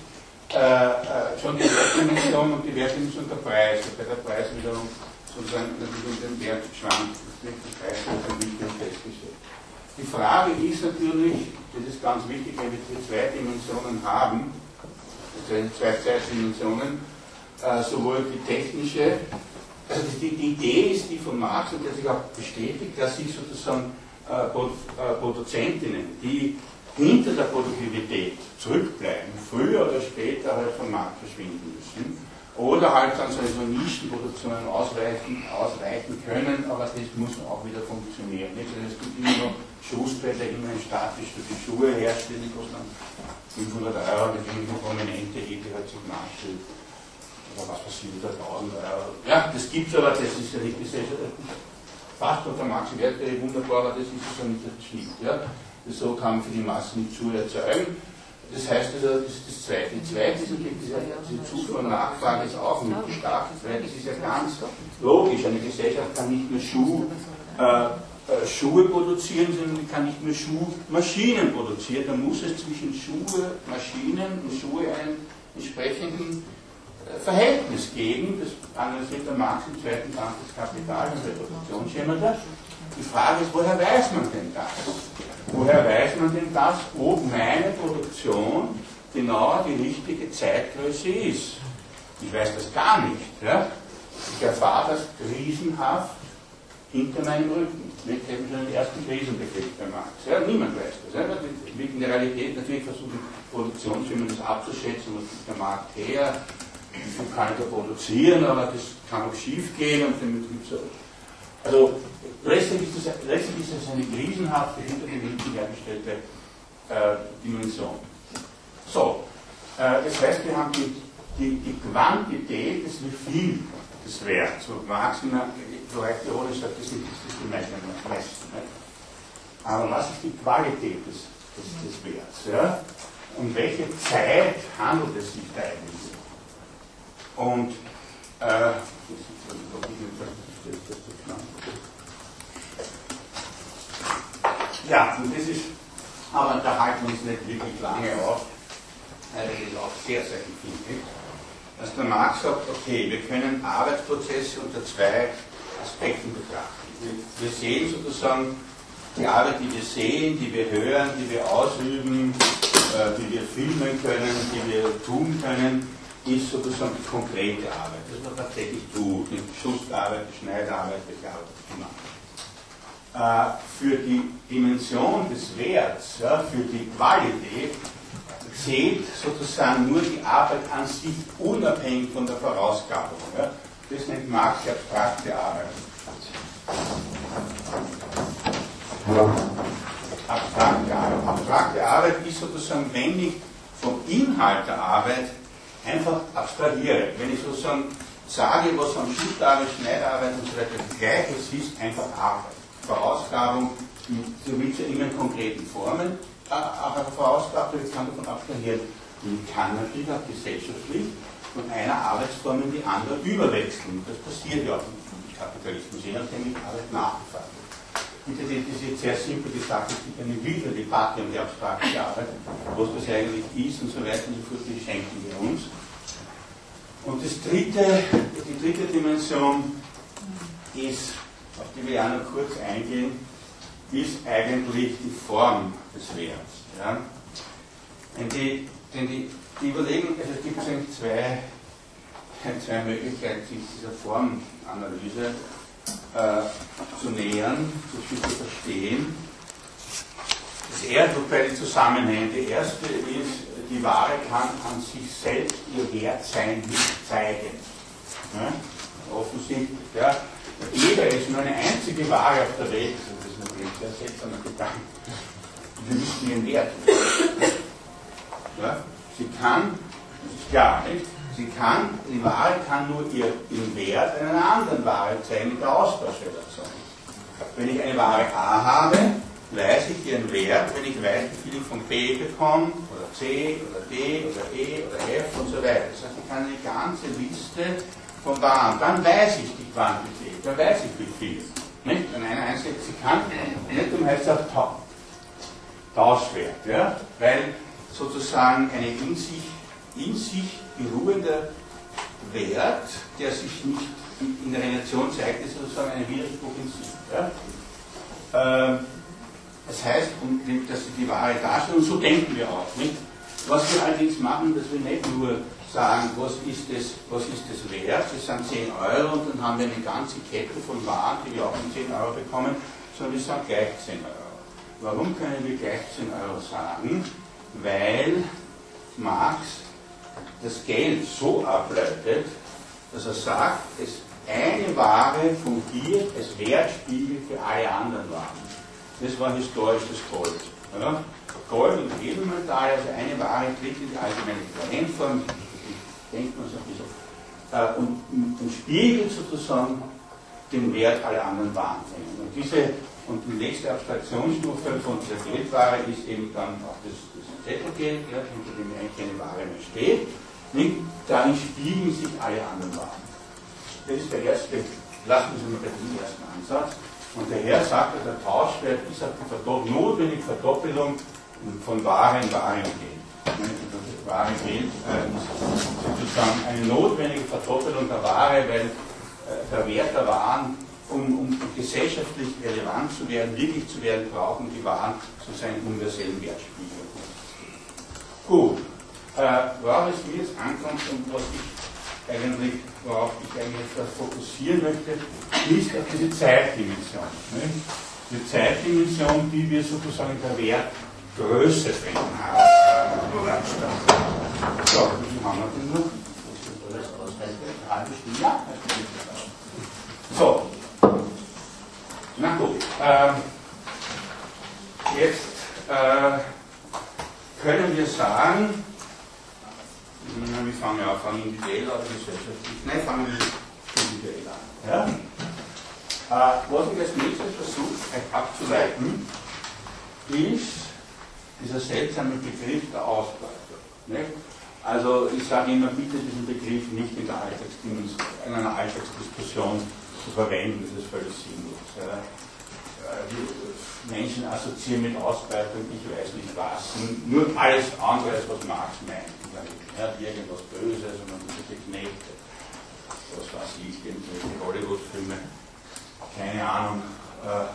äh, äh, schon die Wertdimension und die Wertdimension der Preis. Und bei der Preis wiederum sozusagen natürlich um den Wert schwankt. Wird das Preisverwichten festgestellt. Die Frage ist natürlich, das ist ganz wichtig, wenn wir die zwei Dimensionen haben, also zwei Zeitdimensionen, äh, sowohl die technische, also die, die Idee ist die von Marx und der sich auch bestätigt, dass sich sozusagen äh, äh, Produzentinnen, die hinter der Produktivität zurückbleiben, früher oder später halt vom Markt verschwinden müssen oder halt dann so Nischenproduktionen ausweichen, ausweiten können, aber das muss auch wieder funktionieren. Nicht? Also es gibt immer noch Schuster, der immer statisch für die Schuhe herstellt, die kosten 500 Euro, die sind noch prominente, die halt sich nachstellt. Aber was passiert da 1000 Euro? Ja, das gibt es, aber das ist ja nicht gesellschaftlich. Fast unter Max Werte wunderbar, aber das ist ja nicht das Schnitt. Ja? So man für die Massen Schuhe erzeugen. Das heißt also, das das Zweite. Die Zweite diese, Zufuhr und Nachfrage ist auch nicht stark. Weil das ist ja ganz logisch. Eine Gesellschaft kann nicht nur Schuh, äh, äh, Schuhe produzieren, sondern kann nicht nur Schuhmaschinen produzieren. Da muss es zwischen Schuhe, Maschinen und Schuhe einen entsprechenden äh, Verhältnis geben. Das analysiert der Marx im zweiten Band des Kapitals, das Reproduktionsschema. Die Frage ist, woher weiß man denn das? Woher weiß man denn das, ob meine Produktion genau die richtige Zeitgröße ist? Ich weiß das gar nicht. Ja? Ich erfahre das krisenhaft hinter meinem Rücken. Wir kennen schon den ersten Krisenbegriff bei Marx. Ja? Niemand weiß das. Ja? In der Realität natürlich versuchen Produktionsfirmen das abzuschätzen, was gibt der Markt her, wie kann ich da produzieren, aber das kann auch schief gehen und den Betrieb so. Also letztlich ist, das, letztlich ist das eine krisenhafte, hinter den Linken hergestellte äh, Dimension. So, äh, das heißt, wir haben die, die, die Quantität des wie viel des Werts. So Marx immer korrekt ironisch sagt, das ist das ist die meisten. Ne? Aber was ist die Qualität des, des, des Werts? Ja? Um welche Zeit handelt es sich da eigentlich? Und äh, ja, und das ist, aber da halten wir uns nicht wirklich lange auf, weil das ist auch sehr, sehr empfindlich, dass der Marx sagt, okay, wir können Arbeitsprozesse unter zwei Aspekten betrachten. Wir, wir sehen sozusagen die Arbeit, die wir sehen, die wir hören, die wir ausüben, äh, die wir filmen können, die wir tun können, ist sozusagen die konkrete Arbeit, das man tatsächlich tut, die Schussarbeit, die Schneiderarbeit, die Arbeit, man äh, für die Dimension des Werts, ja, für die Qualität, zählt sozusagen nur die Arbeit an sich unabhängig von der Vorausgabung. Ja. Das nennt Marx die abstrakte Arbeit. Abstrakte Arbeit. Abstrakte Arbeit ist sozusagen, wenn ich vom Inhalt der Arbeit einfach abstrahiere. Wenn ich sozusagen sage, was am Schnittarbeit, Schneidarbeit und so weiter gleich ist, ist einfach Arbeit. Verausgabung, so wird ja immer konkreten Formen aber verausgabt, jetzt kann davon abstrahieren. Man kann natürlich auch gesellschaftlich von einer Arbeitsform in die andere überwechseln. Das passiert ja auch im Kapitalismus, je nachdem wie Arbeit nachgefragt wird. Und das ist jetzt sehr simpel gesagt, es gibt eine wilde Debatte um die abstrakte Arbeit, was das eigentlich ist und so weiter und so fort, die schenken wir uns. Und das dritte, die dritte Dimension ist auf die wir ja noch kurz eingehen, ist eigentlich die Form des Werts. Ja? Denn, die, denn die, die überlegen, also es gibt zwei, zwei Möglichkeiten, sich dieser Formanalyse äh, zu nähern, zu, zu verstehen. Das erste, wobei die Zusammenhänge, die erste ist, die Ware kann an sich selbst ihr Wertsein nicht zeigen. Ja? Offensichtlich. Ja? Jeder ist nur eine einzige Ware auf der Welt. Das ist natürlich sehr seltsamer Gedanke. Wir müssen ihren Wert. Ja? Sie kann, das ist klar, nicht? Sie kann, die Ware kann nur ihr, ihren Wert einer anderen Ware zeigen mit der Austauschrelation. Wenn ich eine Ware A habe, weiß ich ihren Wert, wenn ich weiß, wie viel ich von B bekomme, oder C, oder D, oder E, oder F und so weiter. Das heißt, ich kann eine ganze Liste von Waren, dann weiß ich die Quantität, dann weiß ich wie viel. Nicht? Wenn einer sie kann, nicht um heißt auch Tauschwert, ja? weil sozusagen ein in sich, in sich beruhender Wert, der sich nicht in, der Relation zeigt es sozusagen eine Widerspruch in sich. Ja? Ähm, das heißt, dass sie die Ware darstellen, und so denken wir auch. Nicht? Was wir allerdings machen, dass wir nicht nur sagen, was ist das, was ist das wert, das sind 10 Euro und dann haben wir eine ganze Kette von Waren, die wir auch um 10 Euro bekommen, sondern wir sagen gleich 10 Euro. Warum können wir gleich 10 Euro sagen? Weil Marx das Geld so ableitet, dass er sagt, es eine Ware fungiert als Wertspiegel für alle anderen Waren. Das war historisch das Gold. Ja? Gold und Edelmetall, also eine Ware tritt in die allgemeine Äquivalentform, denkt man so ein bisschen, äh, und, und spiegelt sozusagen den Wert aller anderen Waren. Und diese und die nächste Abstraktionsstufe von dieser Geldware ist eben dann auch das, das Zettelgeld, ja, hinter dem eigentlich keine Ware mehr steht. Nicht? Darin spiegeln sich alle anderen Waren. Das ist der erste, lassen Sie mal bei dem ersten Ansatz. Und der Herr sagte, der Tauschwert ist eine notwendige Verdoppelung von Ware in Ware und Geld. Ware und Geld äh, sozusagen eine notwendige Verdoppelung der Ware, weil äh, der Wert der Waren, um, um gesellschaftlich relevant zu werden, wirklich zu werden, brauchen die Waren sozusagen einen universellen Wertspiegel. Gut, äh, worauf es mir jetzt ankommt und was ich eigentlich, worauf ich eigentlich etwas fokussieren möchte, ist auf diese Zeitdimension. Nicht? Die Zeitdimension, die wir sozusagen der Wertgröße finden haben. So, wie haben wir denn noch? Das ausreicht. Eine halbe Stunde? Ja, so. Na gut. Ähm, jetzt äh, können wir sagen, na, wir fangen ja fangen individuell oder gesellschaftlich. Nein, fangen wir individuell an. Ja? Äh, was ich als nächstes versuche, euch abzuleiten, ist dieser seltsame Begriff der Ausbeutung. Nicht? Immer, bitte diesen Begriff nicht in, Alltagsdiskussion, in einer Alltagsdiskussion zu verwenden, das ist völlig sinnlos. Ja. Äh, Die Menschen assoziieren mit Ausbeutung, ich weiß nicht was, nur alles andere, als was Marx meint. Ja, irgendwas Böses und dann diese Knechte, was weiß ich, irgendwelche Hollywood-Filme, keine Ahnung, äh,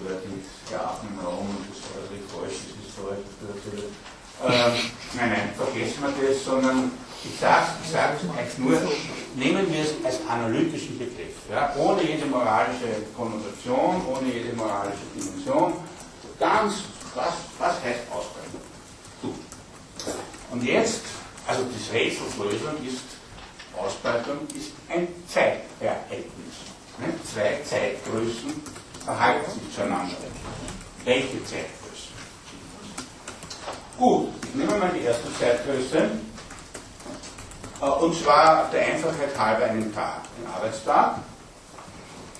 über die Sklaven in Rom und das alles falsch, das ist so Ähm, nein, nein, vergessen wir das, sondern ich sage sag's euch nur, nehmen wir es als analytischen Begriff, ja, ohne jede moralische Konnotation, ohne jede moralische Dimension. Ganz, was, was heißt Ausbeutung? Gut. Und jetzt, also das Rätselslösung ist, Ausbeutung ist ein Zeitereignis. Ne? Zwei Zeitgrößen verhalten sich zueinander. Welche Zeitgröße? Gut, nehmen wir mal die erste Zeitgröße. Äh, Und zwar der Einfachheit halber einen Tag, einen Arbeitstag.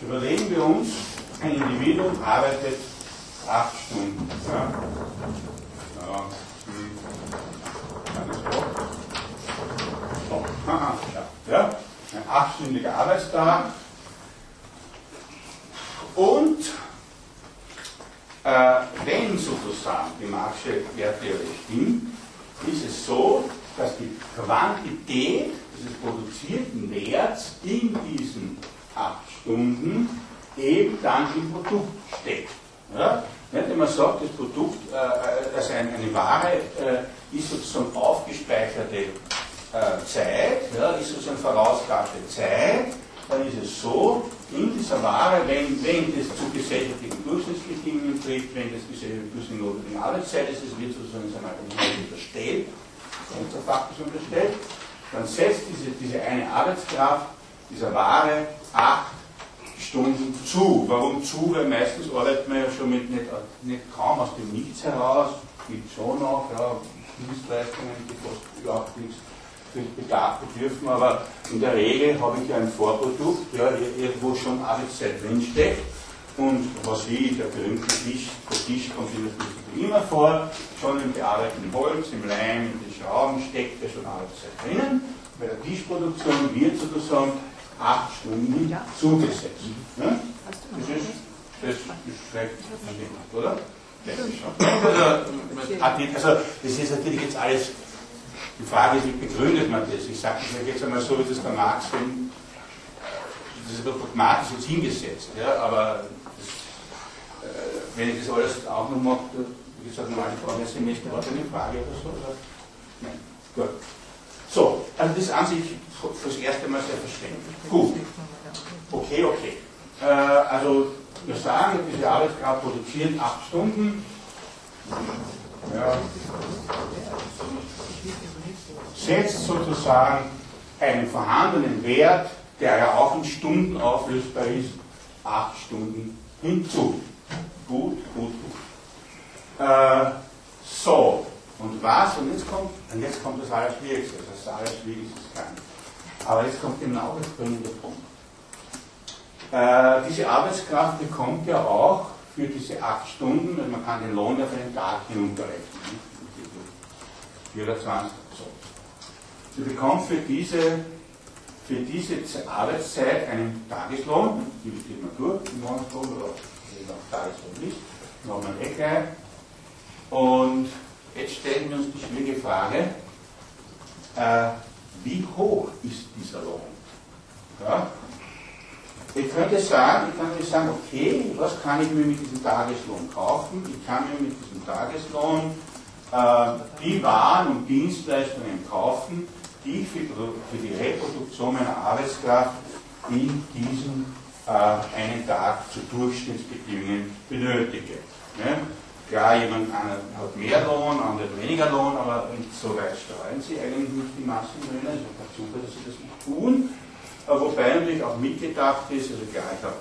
Überlegen wir uns, ein Individuum arbeitet acht Stunden. Ja? Ja, hm, so. Ja, ein achtstündiger Arbeitstag. Und wenn sozusagen die Marxische Werttheorie stimmt, ist es so, dass die Quantität des produzierten Werts in diesen acht Stunden eben dann im Produkt steckt. Ja? Wenn man sagt, das Produkt, äh, also eine, Ware äh, ist sozusagen aufgespeicherte äh, Zeit, ist sozusagen vorausgabte Zeit, dann ist es so, in dieser Ware, wenn, wenn das zu gesellschaftlichen Durchschnittsbedingungen trifft, wenn das gesellschaftliche Durchschnitt notwendige Arbeitszeit ist, es wird sozusagen seiner unterstellt, kontrafaktisch unterstellt, dann setzt diese, diese eine Arbeitskraft dieser Ware acht Stunden zu. Warum zu? Weil meistens arbeitet man ja schon mit nicht, nicht kaum aus dem Nichts heraus, gibt schon noch ja, Dienstleistungen, die fast überhaupt nichts Bedarf bedürfen, aber in der Regel habe ich ja ein Vorprodukt, ja, irgendwo schon Arbeitszeit drinsteckt und was wie der berühmte Tisch, der Tisch kommt in der immer vor, schon im bearbeiteten Holz, im Leim, in den Schrauben steckt ja schon Arbeitszeit drinnen. Bei der Tischproduktion wird sozusagen acht Stunden zugesetzt. Ja? Das ist, das ist schlecht, oder? Das ist schon. Also, das ist natürlich jetzt alles die Frage ist, wie begründet man das? Ich sage jetzt einmal so, wie das der Marx das ist dogmatisch jetzt hingesetzt, ja, aber das, äh, wenn ich das alles auch noch mache, wie gesagt, normale Frage ist Semester, war das eine Frage oder so? Oder? Nein, gut. So, also das ist an sich fürs erste Mal sehr verständlich. Gut. Okay, okay. Äh, also wir sagen, diese Arbeitskraft produziert acht Stunden. Ja. Setzt sozusagen einen vorhandenen Wert, der ja auch in Stunden auflösbar ist, acht Stunden hinzu. Gut, gut, gut. Äh, so, und was? Und jetzt kommt, und jetzt kommt das Allerschwierigste. Das Allerschwierigste ist kein. Aber jetzt kommt genau der springende Punkt. Äh, diese Arbeitskraft bekommt ja auch für diese acht Stunden, also man kann den Lohn für den Tag hinunterrechnen. 24, so. Sie bekommt für diese, für diese Arbeitszeit einen Tageslohn, die besteht man durch, im Monatslohn oder auch Tageslohn nicht, eh gleich. Und jetzt stellen wir uns die schwierige Frage, äh, wie hoch ist dieser Lohn? Ja? Ich könnte sagen, ich könnte sagen, okay, was kann ich mir mit diesem Tageslohn kaufen? Ich kann mir mit diesem Tageslohn äh, die Waren und Dienstleistungen kaufen, die ich für, für die Reproduktion meiner Arbeitskraft in diesem äh, einen Tag zu Durchschnittsbedingungen benötige. Ne? Klar, jemand hat mehr Lohn, andere hat weniger Lohn, aber so weit steuern sie eigentlich nicht die Massenlöhne, es ist Zufall, dass sie das nicht tun. Wobei natürlich auch mitgedacht ist, also klar, ich habe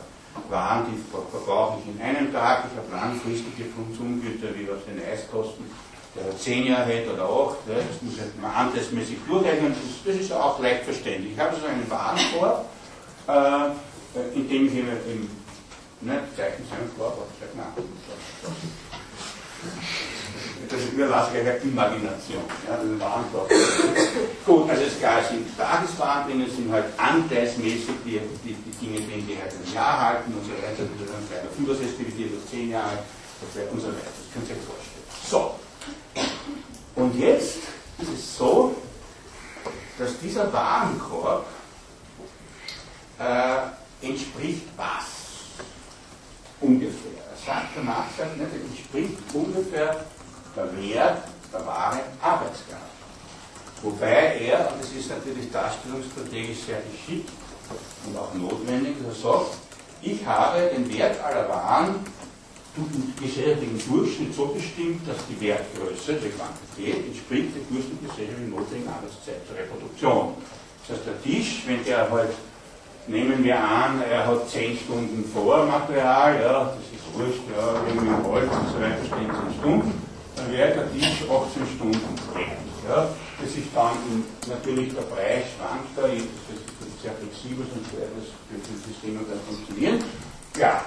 Waren, die verbrauche ich in einem Tag, ich habe langfristige Konsumgüter, wie was den Eiskosten, der zehn Jahre hätte oder acht, das muss man anteilsmäßig durchrechnen, das, ist auch leicht verständlich. Ich habe so einen Warenkorb, äh, in dem ich im ne, Zeichen sein Korb, aber Zeichen das überlasse ich der Imagination. Ja, das ist Warenkorb. Gut, also es es sind Tageswaren drin, es sind halt anteilsmäßig die, die, die Dinge drin, die halt ein Jahr halten und so weiter, die dann bei der Fünfersatz dividiert durch zehn Jahre und so weiter. Das könnt ihr euch vorstellen. So. Und jetzt ist es so, dass dieser Warenkorb äh, entspricht was? Ungefähr. Sagt, der sagt, nicht, entspricht ungefähr der Wert der wahren Arbeitskraft. Wobei er, und das ist natürlich darstellungsstrategisch sehr geschickt und auch notwendig, er sagt, ich habe den Wert aller Waren gesellschaftlichen Durchschnitt so bestimmt, dass die Wertgröße, die Quantität, entspricht der durchschnittlich gesellschaftlichen notwendigen Arbeitszeit zur Reproduktion. Das heißt, der Tisch, wenn der halt, nehmen wir an, er hat 10 Stunden Vormaterial, ja, das ist wurscht, ja, irgendwie Holz und so weiter stehen 10 Stunden, dann wäre der Tisch 18 Stunden wert. Ja. Das ist dann natürlich der Preis schwankt da, das ist sehr flexibel, sonst wäre das für das System dann funktionieren. Ja,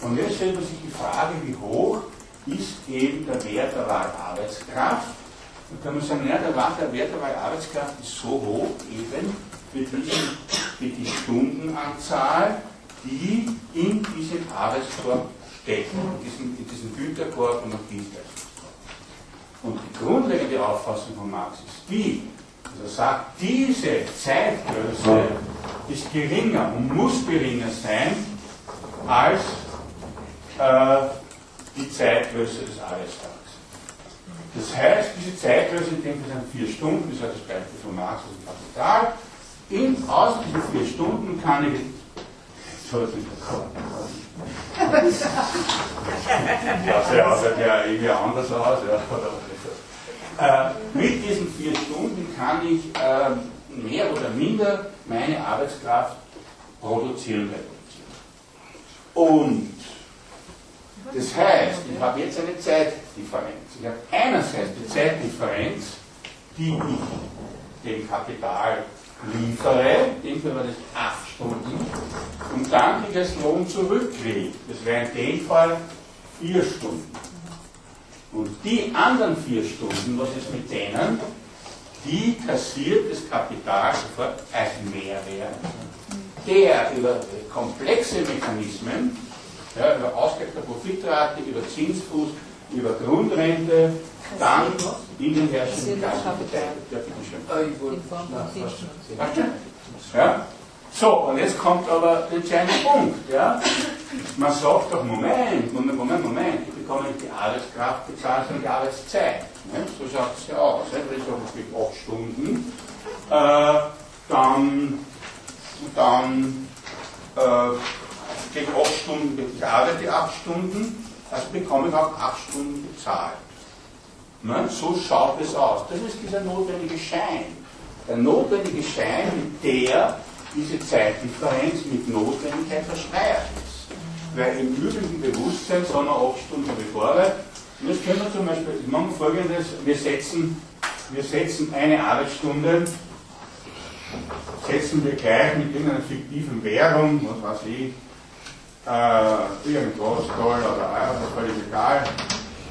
und jetzt stellt man sich die Frage, wie hoch ist eben der Wert der Wahlarbeitskraft? Und kann man sagen, ja, der Wert der Wahlarbeitskraft ist so hoch eben für, diesen, für die Stundenanzahl, die in diesem Arbeitskorb stecken, in diesem, in diesem Güterkorb und auch Dienstleistungskorb. Und die grundlegende Auffassung von Marx ist die, dass er sagt, diese Zeitgröße ist geringer und muss geringer sein als äh, die Zeitgröße des Arbeitstags. Das heißt, diese Zeitgröße, in dem sind vier Stunden, das heißt das Beispiel von Marx dem Kapital. In, aus diesen vier Stunden kann ich ja, sehr aus, ja irgendwie anders aus. Ja. Äh, mit diesen vier Stunden kann ich äh, mehr oder minder meine Arbeitskraft produzieren. Und das heißt, ich habe jetzt eine Zeitdifferenz. Ich habe einerseits die Zeitdifferenz, die ich dem Kapital liefere, dem wir das 8 Stunden, und dann ich das Lohn zurückkriege. Das wäre in dem Fall 4 Stunden. Und die anderen 4 Stunden, was ist mit denen? Die kassiert das Kapital sofort als Mehrwert, der über komplexe Mechanismen ja, über Ausgleich der Profitrate, über Zinsfuß, über Grundrente, dann in den herrschenden Kassen verteilt. Ja, bitteschön. 10 Ja? So, und jetzt kommt aber der entscheidende Punkt. Ja? Man sagt doch, Moment, Moment, Moment, Moment, ich bekomme nicht die Arbeitskraft bezahlt, sondern die Arbeitszeit. Ne? So schaut es ja aus. Ne? Wenn ich sage, 8 Stunden, äh, dann, dann äh, kriege ich 8 Stunden, ich arbeite 8 Stunden, also bekomme ich auch 8 Stunden bezahlt. Ne? So schaut es aus. Das ist dieser notwendige Schein. Der notwendige Schein, mit der diese Zeitdifferenz mit Notwendigkeit verschleiert ist. Weil im übrigen Bewusstsein sind wir 8 Stunden bevor. Und jetzt können wir zum Beispiel, wir machen folgendes, wir setzen, wir setzen eine Arbeitsstunde, setzen wir gleich mit irgendeiner fiktiven Währung, was weiß ich, äh, irgendwas, Dollar oder ist völlig egal,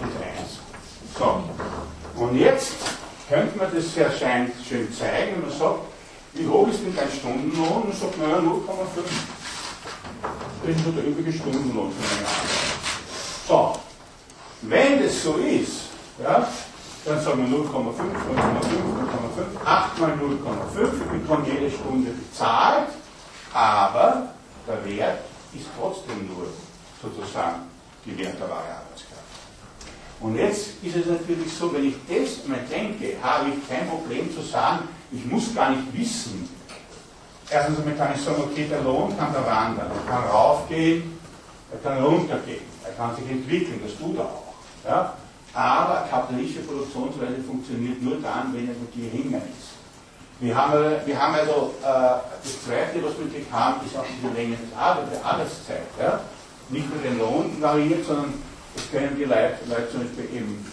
und eins. So, und jetzt könnte man das sehr schön zeigen, wenn man sagt, wie hoch ist denn dein Stundenlohn? Und sagt, naja, 0,5. Das ist so der übliche Stundenlohn für eine Arbeit. So, wenn das so ist, ja, dann sagen wir 0,5, 0,5, 0,5, 8 mal 0,5, ich bekomme jede Stunde bezahlt, aber der Wert ist trotzdem nur sozusagen die werterbare Arbeitskraft. Und jetzt ist es natürlich so, wenn ich das mal denke, habe ich kein Problem zu sagen, ich muss gar nicht wissen. Erstens einmal kann ich sagen, okay, der Lohn kann da wandern, er kann raufgehen, er kann runtergehen, er kann sich entwickeln, das tut er auch. Ja? Aber kapitalistische Produktionsweise funktioniert nur dann, wenn er geringer ist. Wir haben, wir haben also, äh, das Zweite, was wir natürlich haben, ist auch diese Länge des Arbeit, der Arbeitszeit. Ja? Nicht nur der Lohn variiert, sondern es können die Leute, Leute zum Beispiel eben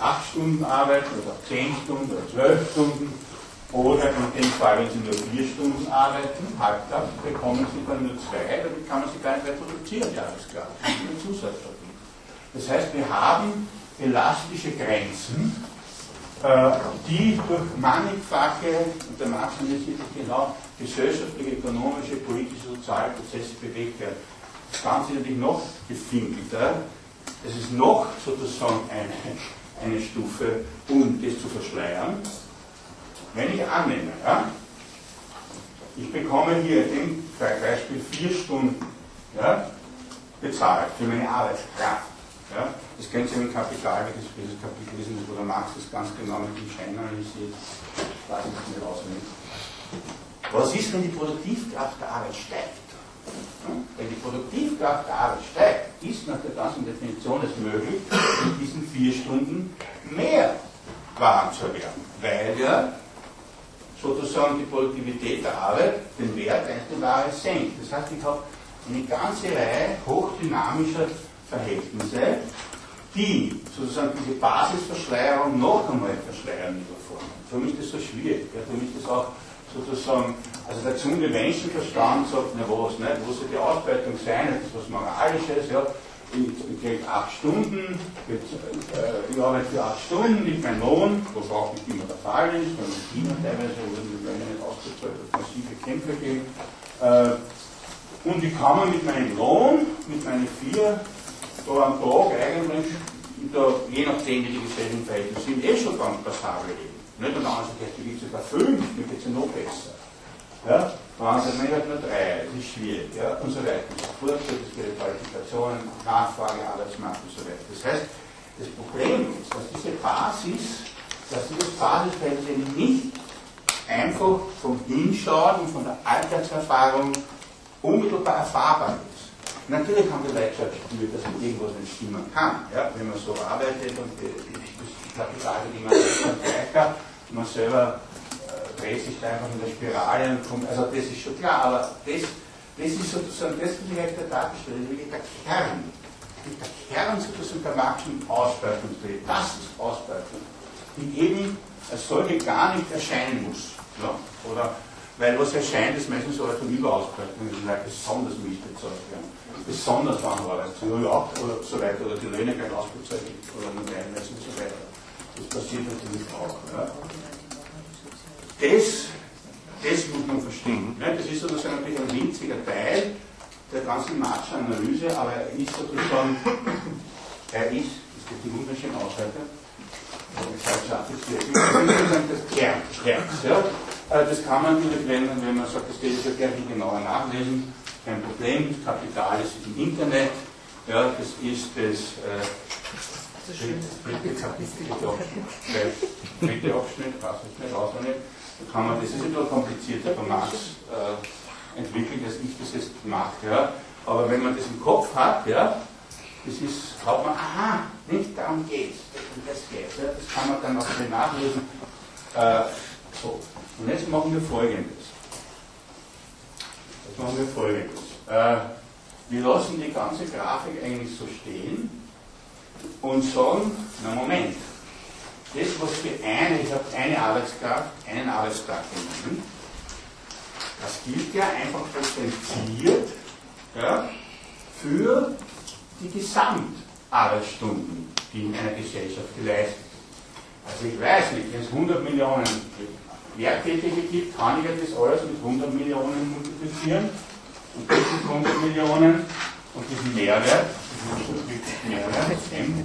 8 Stunden arbeiten oder 10 Stunden oder 12 Stunden oder in dem Fall, wenn Sie nur vier Stunden arbeiten, halbtags, bekommen Sie dann nur zwei, damit kann man sie gar nicht reproduzieren, die Arbeitskraft. Das ist ein Zusatzverdienst. Das heißt, wir haben elastische Grenzen, die durch mannigfache, und der Marx analysiert sich genau, gesellschaftliche, ökonomische, politische, soziale Prozesse bewegt werden. Das Ganze ist natürlich noch gefinkelter. Es ist noch sozusagen eine, eine Stufe, um das zu verschleiern. Wenn ich annehme, ja, ich bekomme hier im Beispiel vier Stunden ja, bezahlt für meine Arbeitskraft. Ja, das können Sie im Kapital, wenn Sie dieses Kapitel lesen, wo der Marx das ganz genau mit dem Schein analysiert, weiß ich nicht auswendig. Was ist, wenn die Produktivkraft der Arbeit steigt? Wenn die Produktivkraft der Arbeit steigt, ist nach der ganzen Definition es möglich, in diesen vier Stunden mehr Waren zu erwerben, weil ja sozusagen die Produktivität der Arbeit den Wert einzelner Ware senkt. Das heißt, ich habe eine ganze Reihe hochdynamischer Verhältnisse, die sozusagen diese Basisverschleierung noch einmal verschleiern in der Form. Darum ist das so schwierig. Ja, darum ist das auch sozusagen, also der gesunde Menschenverstand sagt, na was, nicht, wo soll die Ausbeutung sein, das ist was Moralisches, ja, ich, kriege acht Stunden, ich, äh, ich arbeite für acht Stunden, nicht mein Lohn, was auch nicht immer der Fall ist, weil in China teilweise wurden die Löhne ausgezahlt, massive Kämpfe gegeben. Äh, und ich kann mir mit meinem Lohn, mit meinen vier da am Tag eigentlich, da, je nachdem wie die gesellschaftlichen Verhältnisse sind, eh schon ganz passabel leben. Nicht? Und dann sagt, gibt sogar fünf, mir geht es ja noch besser. Ja? Dann sagt man, ich habe nur drei, das ist schwierig, ja? und so weiter. Und so fort, es gibt Qualifikationen, Nachfrage, Arbeitsmarkt und so weiter. Das heißt, das Problem ist, dass diese Basis, dass dieses Basisfeld nicht einfach vom Hinschauen und von der Alltagserfahrung unmittelbar erfahrbar ist. Natürlich haben gespürt, dass man irgendwas nicht stimmen kann, ja? wenn man so arbeitet und die, die, die Kapital, die man gleich hat, man selber dreht sich da einfach in der Spirale und kommt, also das ist schon klar, aber das, das ist sozusagen das, was ich heute dargestellt habe, der Kern. Der Kern sozusagen der marxischen Ausbeutungstheorie, das ist Ausbeutung, die eben als solche gar nicht erscheinen muss. Ja? Oder, weil was erscheint, ist meistens so als Überausbeutung, die Leute besonders nicht bezahlt werden, besonders anarbeitet, oder so weiter, oder die Löhne gleich ausbezahlt oder nur teilweise und so weiter. Das passiert natürlich auch. Ja? das, das muss man verstehen. Ne? Das ist sozusagen natürlich ein winziger Teil der ganzen Marxischen Analyse, aber er ist sozusagen, er ist, das geht die wunderschön aus heute, das Kern, Herz, ja? Äh, Das kann man natürlich, wenn, man sagt, das geht ja viel genauer nachlesen, kein Problem. Das Kapital ist im Internet. Ja, das ist das äh, dritte Kapitel, dritte Abschnitt, ich nicht, auswendig. Da kann man, das ist ein bisschen komplizierter von Marx äh, entwickelt, als ich das jetzt mache. Ja. Aber wenn man das im Kopf hat, ja, das ist, hat man, aha, nicht darum geht's, um das geht's. Ja. Das kann man dann auch schnell nachlesen. Äh, so. Und jetzt machen wir folgendes. Machen wir folgendes. Äh, wir lassen die ganze Grafik eigentlich so stehen und sagen, na Moment, das was für eine, ich habe eine Arbeitskraft, einen Arbeitstag genommen, das gilt ja einfach potenziert ja, für die Gesamtarbeitsstunden, die in einer Gesellschaft geleistet sind. Also ich weiß nicht, wenn es 100 Millionen Werktätige gibt, kann ich ja das alles mit 100 Millionen multiplizieren und diesen 100 Millionen und diesen Mehrwert, diesen Mehrwert, M,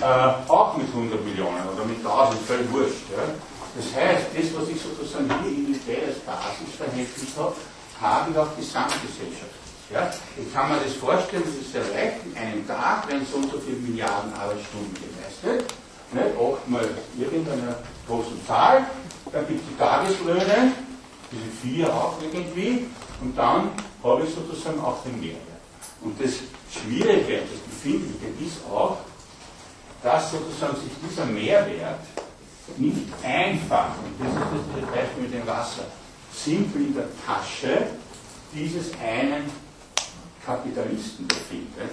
äh, auch mit 100 Millionen oder mit 1000, völlig wurscht. Ja. Das heißt, das, was ich sozusagen hier individuell als Basisverhältnis habe, habe ich auch Gesamtgesellschaft. Ja. Ich kann mir das vorstellen, das ist sehr leicht, in einem Tag werden so und so viele Milliarden Arbeitsstunden geleistet, nicht? acht mal irgendeiner großen Zahl, dann gibt es die Tageslöhne, diese vier auch irgendwie, und dann habe ich sozusagen auch den Mehrwert. Und das Schwierige, das Befindliche ist auch, dass sozusagen sich dieser Mehrwert nicht einfach, und das ist das Beispiel mit dem Wasser, simpel in der Tasche dieses einen Kapitalisten befindet,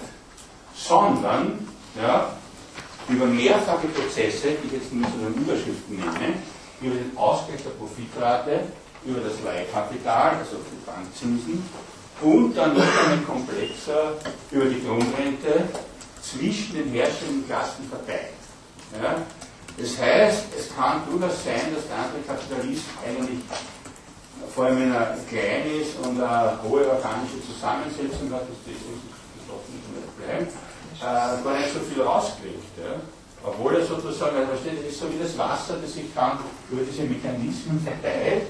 sondern ja, über mehrfache Prozesse, die ich jetzt nur den Überschriften nenne, über den Ausgleich der Profitrate, über das Leihkapital, also die Bankzinsen, und dann noch einmal komplexer über die Grundrente zwischen den herrschenden Klassen verteilt. Ja? Das heißt, es kann durchaus sein, dass der andere Kapitalist eigentlich, vor allem wenn er klein ist und eine hohe organische Zusammensetzung hat, das ist das nicht bleiben, äh, gar nicht so viel rauskriegt. Ja? Obwohl er sozusagen, also versteht, ist so wie das Wasser, das sich dann über diese Mechanismen verteilt.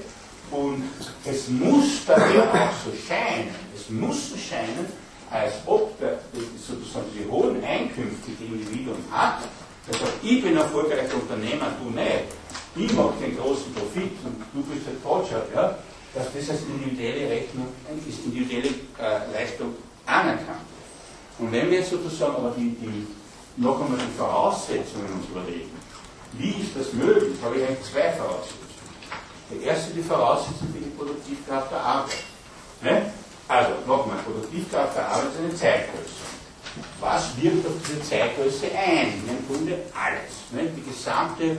Und es muss daher auch so scheinen, es muss so scheinen, als ob der, sozusagen diese hohen Einkünfte, die Individuum hat, also ich bin erfolgreicher Unternehmer, du nicht, ich mache den großen Profit und du bist der Coacher, ja, dass das als individuelle Rechnung, als individuelle äh, Leistung anerkannt. Und wenn wir jetzt sozusagen aber die, die, noch einmal die Voraussetzungen uns überlegen, wie ist das möglich, habe ich eigentlich zwei Voraussetzungen. Die erste die Voraussetzung für die Produktivkraft der Arbeit. Ne? Also, nochmal, Produktivkraft der Arbeit ist eine Zeitgröße. Was wirkt auf diese Zeitgröße ein? Im Grunde alles. Ne? Die gesamte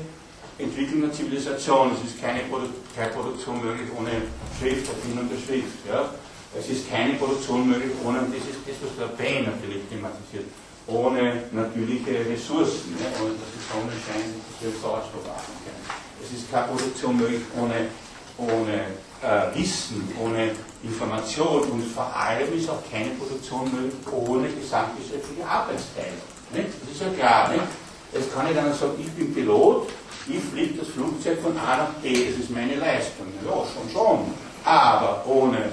Entwicklung der Zivilisation. Es ist keine, Produ keine Produktion möglich ohne Schrift, Erfindung der Schrift. Ja? Es ist keine Produktion möglich ohne, das ist das, was der Bain natürlich thematisiert, ohne natürliche Ressourcen, ne? ohne dass die Sonne scheint, dass wir Sauerstoff atmen können. Es ist keine Produktion möglich ohne, ohne äh, Wissen, ohne Information und vor allem ist auch keine Produktion möglich ohne gesamtgesellschaftliche Arbeitsteilung. Nicht? Das ist ja klar. Nicht? Es kann nicht einer sagen, ich bin Pilot, ich fliege das Flugzeug von A nach B, das ist meine Leistung. Ja, schon, schon. Aber ohne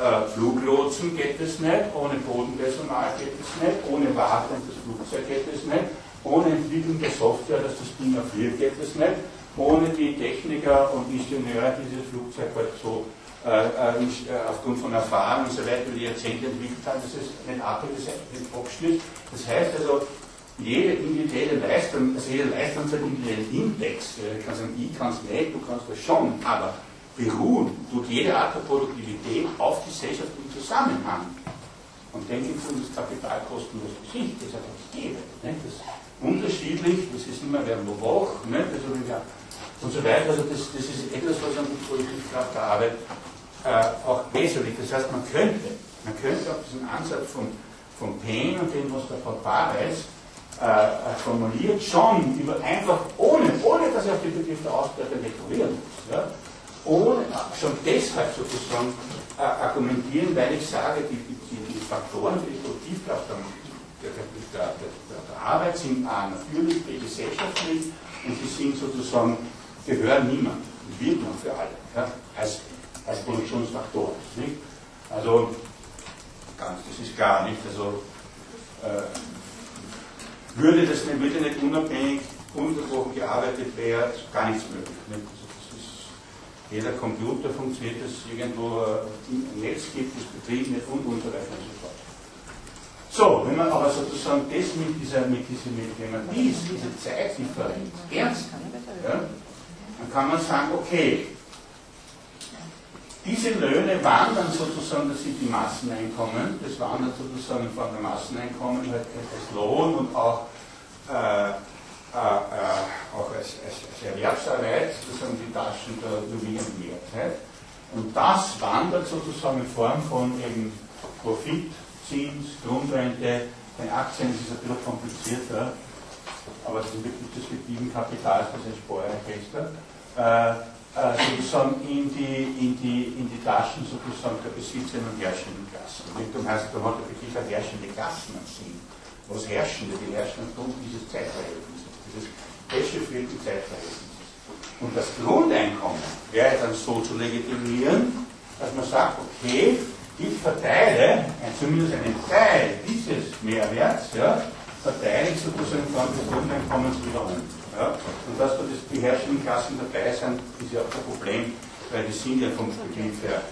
äh, Fluglotsen geht es nicht, ohne Bodenpersonal geht es nicht, ohne Wartung des Flugzeugs geht es nicht, ohne Entwicklung der Software, dass das Ding erfriert, geht es nicht, ohne die Techniker und Ingenieure, die dieses Flugzeug halt so äh, äh, aufgrund von Erfahrung und so weiter die Jahrzehnte entwickelt haben, das ist ist nicht Abschnitt. Das heißt also, jede individuelle Leistung, also jede Leistung hat einen individuellen Index. Ich kann sagen, ich kann es nicht, du kannst das schon, aber beruhen tut jede Art der Produktivität auf gesellschaftlichen Zusammenhang. Und denken Sie um das Kapital kostenlos Geschichte, das ist einfach gegeben. Nicht? Das ist unterschiedlich, das ist immer wer wo wach? Also, ja, und so weiter. Also das, das ist etwas, was an der Produktivkraft der Arbeit äh, auch wesentlich. Das heißt, man könnte, man könnte auch diesen Ansatz von, von Payne und dem, was der Frau Barreis äh, formuliert, schon über einfach ohne, ohne dass er auf den Begriff der Ausbeutung rekurrieren muss. Ja? Ohne, schon deshalb sozusagen äh, argumentieren, weil ich sage, die, die, die Faktoren für die Produktivkraft der, der, der, der, Arbeit sind A natürlich, gesellschaftlich und sie sind sozusagen gehören niemand, wirken für alle, ja, als, als Produktionsfaktor. Nicht? Also, ganz, das ist klar, nicht? Also, äh, würde das nicht, würde nicht unabhängig, ununterbrochen gearbeitet werden, gar nichts möglich. Nicht? Das jeder Computer funktioniert, es irgendwo ein Netz gibt, das betrieben wird und und so weiter und so fort. So, wenn man aber sozusagen das mit dieser, mit dieser, mit, wenn man dies, diese Zeitdifferenz ernst ja, dann kann man sagen, okay, diese Löhne wandern sozusagen, das sind die Masseneinkommen, das wandert sozusagen in Form der Masseneinkommen halt als Lohn und auch, äh, äh, auch als, als, als Erwerbsarbeit, sozusagen die Taschen der überwiegenden Mehrheit. Und das wandert sozusagen in Form von eben Profit, Zins, Grundrente, bei Aktien ist es ein bisschen komplizierter, aber das ist wirklich das fiktiven Kapital, das ist ein Steuerregister. Äh, äh, sozusagen in die, in, die, in die Taschen sozusagen der besitzenden und herrschenden Klassen. Richtung heißt, da hat wirklich eine herrschende Klassen am Sinn. Was Herrschende, die herrschen aufgrund dieses Zeitverhältnisses, dieses dechiffrierten Zeitverhältnisses. Und das Grundeinkommen wäre dann so zu legitimieren, dass man sagt, okay, ich verteile zumindest einen Teil dieses Mehrwerts, ja, verteile ich sozusagen von des Grundeinkommens wieder um. Ja? Und dass da die herrschenden Klassen dabei sind, ist ja auch kein Problem, weil die sind ja vom Beginn her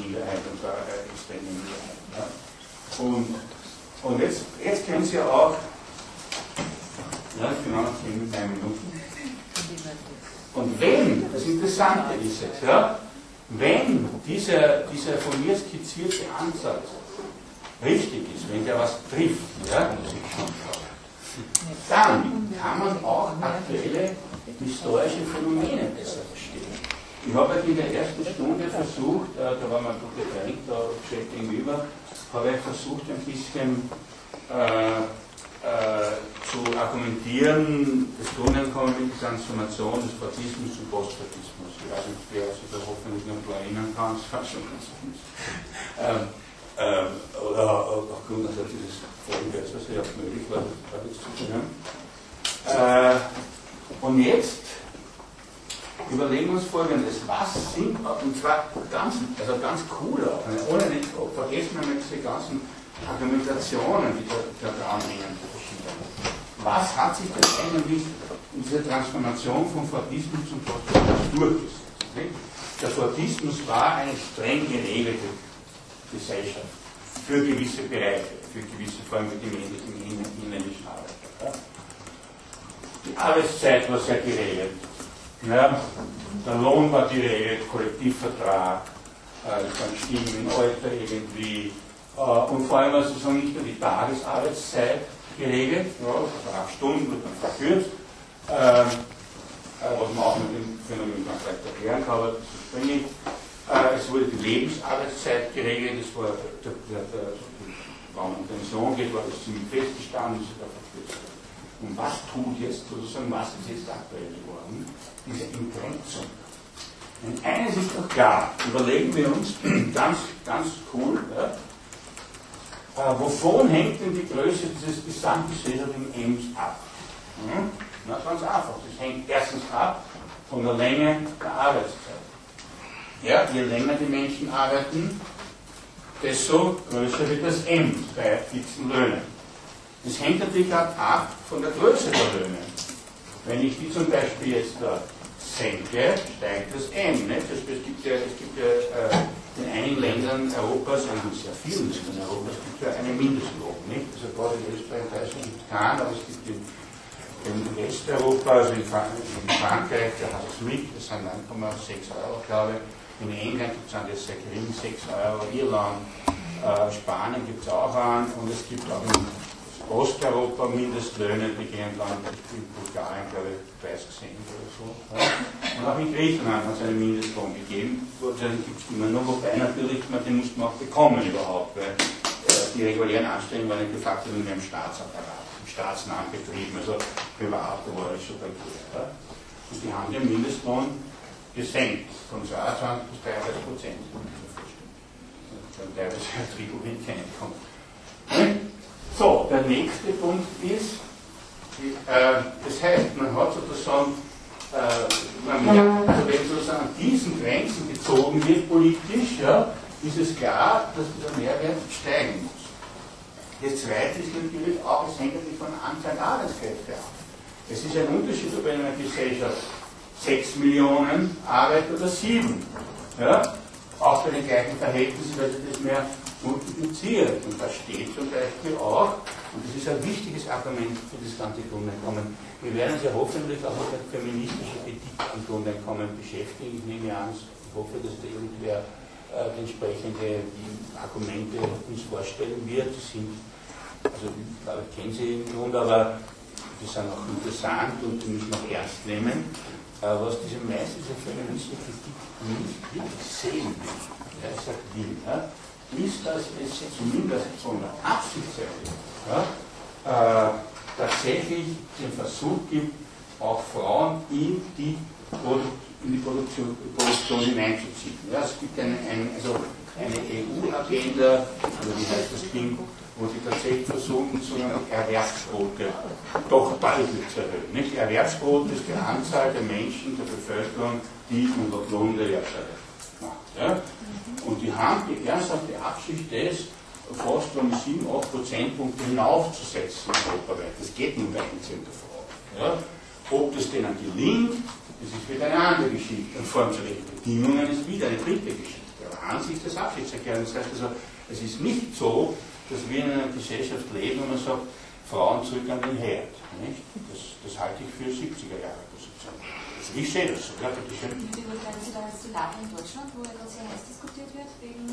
Minderheit und zwar eine extreme Minderheit. Ja? Und, und jetzt, jetzt können Sie auch, ja, noch 10 mit 3 Minuten. Und wenn, das Interessante ist jetzt, ja, wenn dieser, dieser von mir skizzierte Ansatz richtig ist, wenn der was trifft, ja, dann kann man auch aktuelle historische Phänomene besser verstehen. Ich habe in der ersten Stunde versucht, äh, da war mein guter Freund da schön gegenüber, habe ich versucht ein bisschen äh, zu argumentieren, das Grundeinkommen mit der Transformation des Fatismus zum Postfatismus. Ich weiß nicht, wer sich da hoffentlich noch erinnern kann, das war schon ganz gut. Ähm, ähm, oder aufgrund also dieses Folgendes, was ja auch möglich war, das zu können. Äh, und jetzt überlegen wir uns folgendes, was sind, und zwar ganz, also ganz cool auch, ne, ohne nicht, vergessen wir nicht diese ganzen Argumentationen, die da, da dranhängen, was hat sich denn eigentlich in dieser Transformation vom Fordismus zum Fordismus durchgesetzt? Der Fordismus war eine streng geregelte Gesellschaft für gewisse Bereiche, für gewisse Formen mit dem inländischen Arbeiter. Die Arbeitszeit war sehr geregelt. Ja, der Lohn war geregelt, Kollektivvertrag, äh, dann Stimmen, Alter irgendwie. Äh, und vor allem also nicht nur die Tagesarbeitszeit geregelt, ja, also acht Stunden wird dann verkürzt, äh, äh, was man auch mit dem Phänomen ganz leicht erklären kann, aber das ist springend. Äh, es wurde die Lebensarbeitszeit geregelt, es war, der, der, der, wenn man in Pension geht, war das ziemlich festgestanden, da verkürzt. Und was tut jetzt sozusagen, was ist jetzt aktuell geworden? Diese Entgrenzung. Und eines ist doch klar, überlegen wir uns ganz, ganz cool, ja, äh, wovon hängt denn die Größe dieses gesamtgesellschaftlichen Ems ab? Hm? Na, ganz einfach. Das hängt erstens ab von der Länge der Arbeitszeit. Ja, je länger die Menschen arbeiten, desto größer wird das M bei fixen Löhnen. Das hängt natürlich ab von der Größe der Löhne. Wenn ich die zum Beispiel jetzt da senke, steigt das M. Nicht? Es gibt ja, es gibt ja äh, in einigen Ländern Europas, in sehr vielen Ländern Europas, gibt ja einen Mindestlohn. Nicht? Also gerade in Österreich Deutschland keinen, aber es gibt in, in Westeuropa, also in, Frankreich, der hat es mit, das sind 1,6 Euro, glaube ich. In England gibt es einen, ist sehr gering, 6 Euro. Irland, äh, Spanien gibt es auch einen. Und es gibt auch in Osteuropa Mindestlöhne, die gehen dann in Bulgarien, glaube ich, 30 Cent oder so. Ja. Und auch in Griechenland hat es einen Mindestlohn gegeben. Den gibt es immer nur, wobei natürlich, den muss man auch bekommen überhaupt, weil äh, die regulären Anstellungen waren de facto nur im Staatsapparat, im staatsnahen Betrieben, also privat schon bei ja. Und die haben den Mindestlohn gesenkt von 22 bis 33 Prozent. Dann teilweise ein Drittel hineinkommt. So, der nächste Punkt ist, äh, das heißt, man hat sozusagen äh, man merkt, also wenn sozusagen an diesen Grenzen gezogen wird politisch, ja, ist es klar, dass dieser Mehrwert steigen muss. Das zweite ist natürlich auch, es hängt natürlich von Anzahl Arbeitskräfte ab. Es ist ein Unterschied, ob in einer Gesellschaft 6 Millionen Arbeiter oder 7. Ja? Auch bei den gleichen Verhältnissen, weil sich das mehr multipliziert. Und da steht zum Beispiel auch, und das ist ein wichtiges Argument für das ganze Grundeinkommen, wir werden uns ja hoffentlich auch mit der feministischen Kritik am Grundeinkommen beschäftigen. Ich nehme an, ich hoffe, dass da irgendwer äh, entsprechende Argumente uns vorstellen wird. Die sind also ich kenne sie im Grunde, aber die sind auch interessant und die müssen auch ernst nehmen. Äh, was diese meisten dieser feministischen Kritik nicht wirklich sehen will, ja, ich sage will, ja, ist, dass es zumindest von der Absichtsseite ja, äh, tatsächlich den Versuch gibt, auch Frauen in die, Produ in die Produktion, Produktion hineinzuziehen. Ja, es gibt eine, eine, also eine EU-Agenda, also wie heißt das Ding, wo sie tatsächlich versuchen, so eine Erwerbsquote doch deutlich zu erhöhen. Erwerbsquote ist die Anzahl der Menschen, der Bevölkerung, die unter Lohn der Erwerbsarbeit macht. Ja? Und die haben die ernsthafte Absicht, das fast um 7, 8 Prozentpunkte hinaufzusetzen europaweit. Das geht nur bei einzelnen Frauen. Ja? Ob das denen gelingt, das ist wieder eine andere Geschichte. Und vor allem zu welchen Bedingungen ist wieder eine dritte Geschichte. Aber an sich das Absichtserklärung. Das heißt also, es ist nicht so, dass wir in einer Gesellschaft leben und man sagt, Frauen zurück an den Herd. Nicht? Das, das halte ich für 70er Jahre ich sehe das so. Ja, bitte schön. Wie beurteilen Sie da jetzt die Lage in Deutschland, wo ja gerade sehr heiß diskutiert wird, wegen,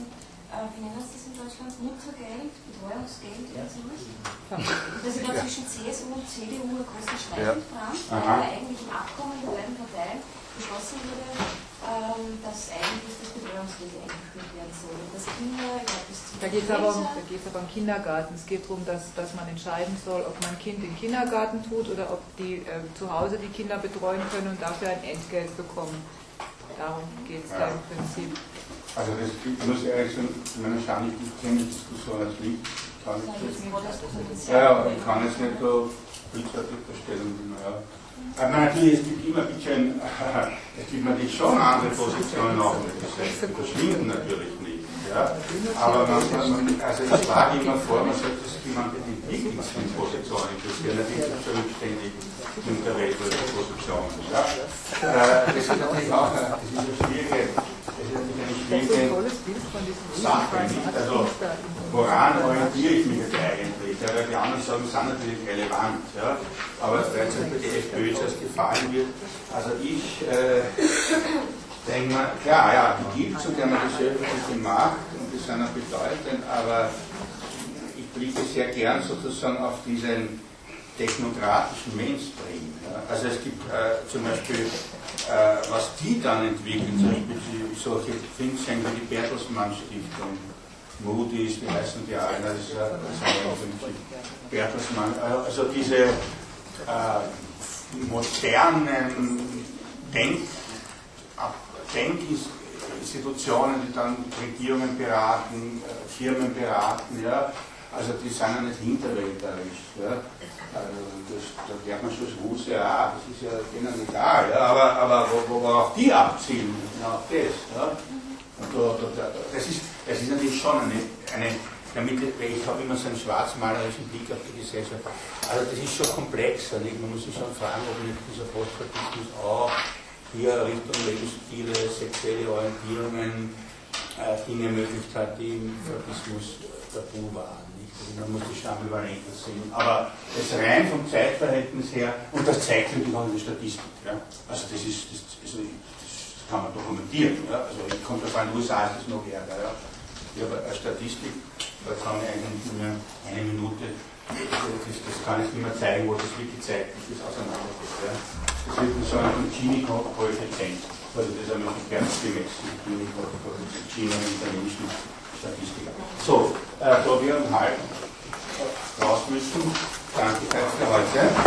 äh, wie nennen Sie das in Deutschland, Muttergeld, Betreuungsgeld oder sowas? Und dass ja da zwischen CSU und CDU einen großen Streit Ja. Aha. weil eigentlich im Abkommen der beiden Parteien beschlossen wurde, ähm, dass eigentlich das Betreuungsgeld eingeführt werden soll. Dass Kinder, glaube, bis zum Da geht es aber, um, aber um Kindergarten. Es geht darum, dass, dass man entscheiden soll, ob man ein Kind im Kindergarten tut oder ob die äh, zu Hause die Kinder betreuen können und dafür ein Entgelt bekommen. Darum geht es da im Prinzip. Also das ich muss ich ehrlich sagen, zu meiner Schande, ich kenne die Diskussion als Lied. Kann ich Ja, ja, ich kann jetzt nicht so bildsartige Stellung ja. Natürlich, es gibt immer ein bisschen, es gibt natürlich schon andere Positionen auch Gesellschaft. Das verschwinden natürlich nicht. Ja. Aber man, man, also ich schlage immer vor, man sollte sich jemand in die Positionen interessieren, nicht die zurückständig in der Welt Positionen. Ja. Äh, Das ist natürlich auch eine, das ist eine schwierige, das ist natürlich eine Das ist ein schwierige Sache, nicht? Also, woran orientiere ich mich jetzt eigentlich? Weil die anderen sagen, sind natürlich relevant. Ja? Aber weil zum Beispiel die FPÖ zuerst gefallen wird, also ich äh, denke mal, klar, ja, die gibt es und die haben eine gesellschaftliche Macht und die sind auch bedeutend, aber ich blicke sehr gern sozusagen auf diesen technokratischen Mainstream. Ja? Also es gibt äh, zum Beispiel, äh, was die dann entwickeln, zum Beispiel solche Thinktanks wie die Bertelsmann Stiftung, Moody's, wie heißen die alle, das ist, das Bertelsmann, also diese äh, modernen Denk, Denkinstitutionen, die dann Regierungen beraten, äh, Firmen beraten, ja, also die sind ja nicht hinterwäldlerisch. Ja. Also das, da merkt man schon das Wuse, ja, das ist ja denen egal, ja, aber, aber wo, wo, worauf die abzielen, genau das. Ja. Und da, da, da, das, ist, das ist natürlich schon eine, eine damit, ich habe immer so einen schwarzmalerischen Blick auf die Gesellschaft. Also das ist schon komplexer. Nicht? Man muss sich schon fragen, ob nicht dieser Postfatismus auch hier Richtung Lebensstile, sexuelle Orientierungen äh, Dinge ermöglicht hat, die im Fatismus tabu waren. Also man muss die Stammelvariante sehen. Aber das rein vom Zeitverhältnis her, und das zeigt natürlich auch in Statistik. Ja? Also das ist, das, also kann man dokumentieren. Ja? Also ich komme davon, in den USA ist das noch ärger. Ja? Ich habe eine Statistik, da kann ich eigentlich nur eine Minute, das, das kann ich nicht mehr zeigen, wo das wirklich zeigt, wie das auseinandergeht. Ja? Das wird so einem Gini-Koeffizient, also das ist einmal Kerns gemessen, Gini-Koeffizient, Gini und italienischen Statistiker. So, äh, da wir um halb raus müssen, danke für heute.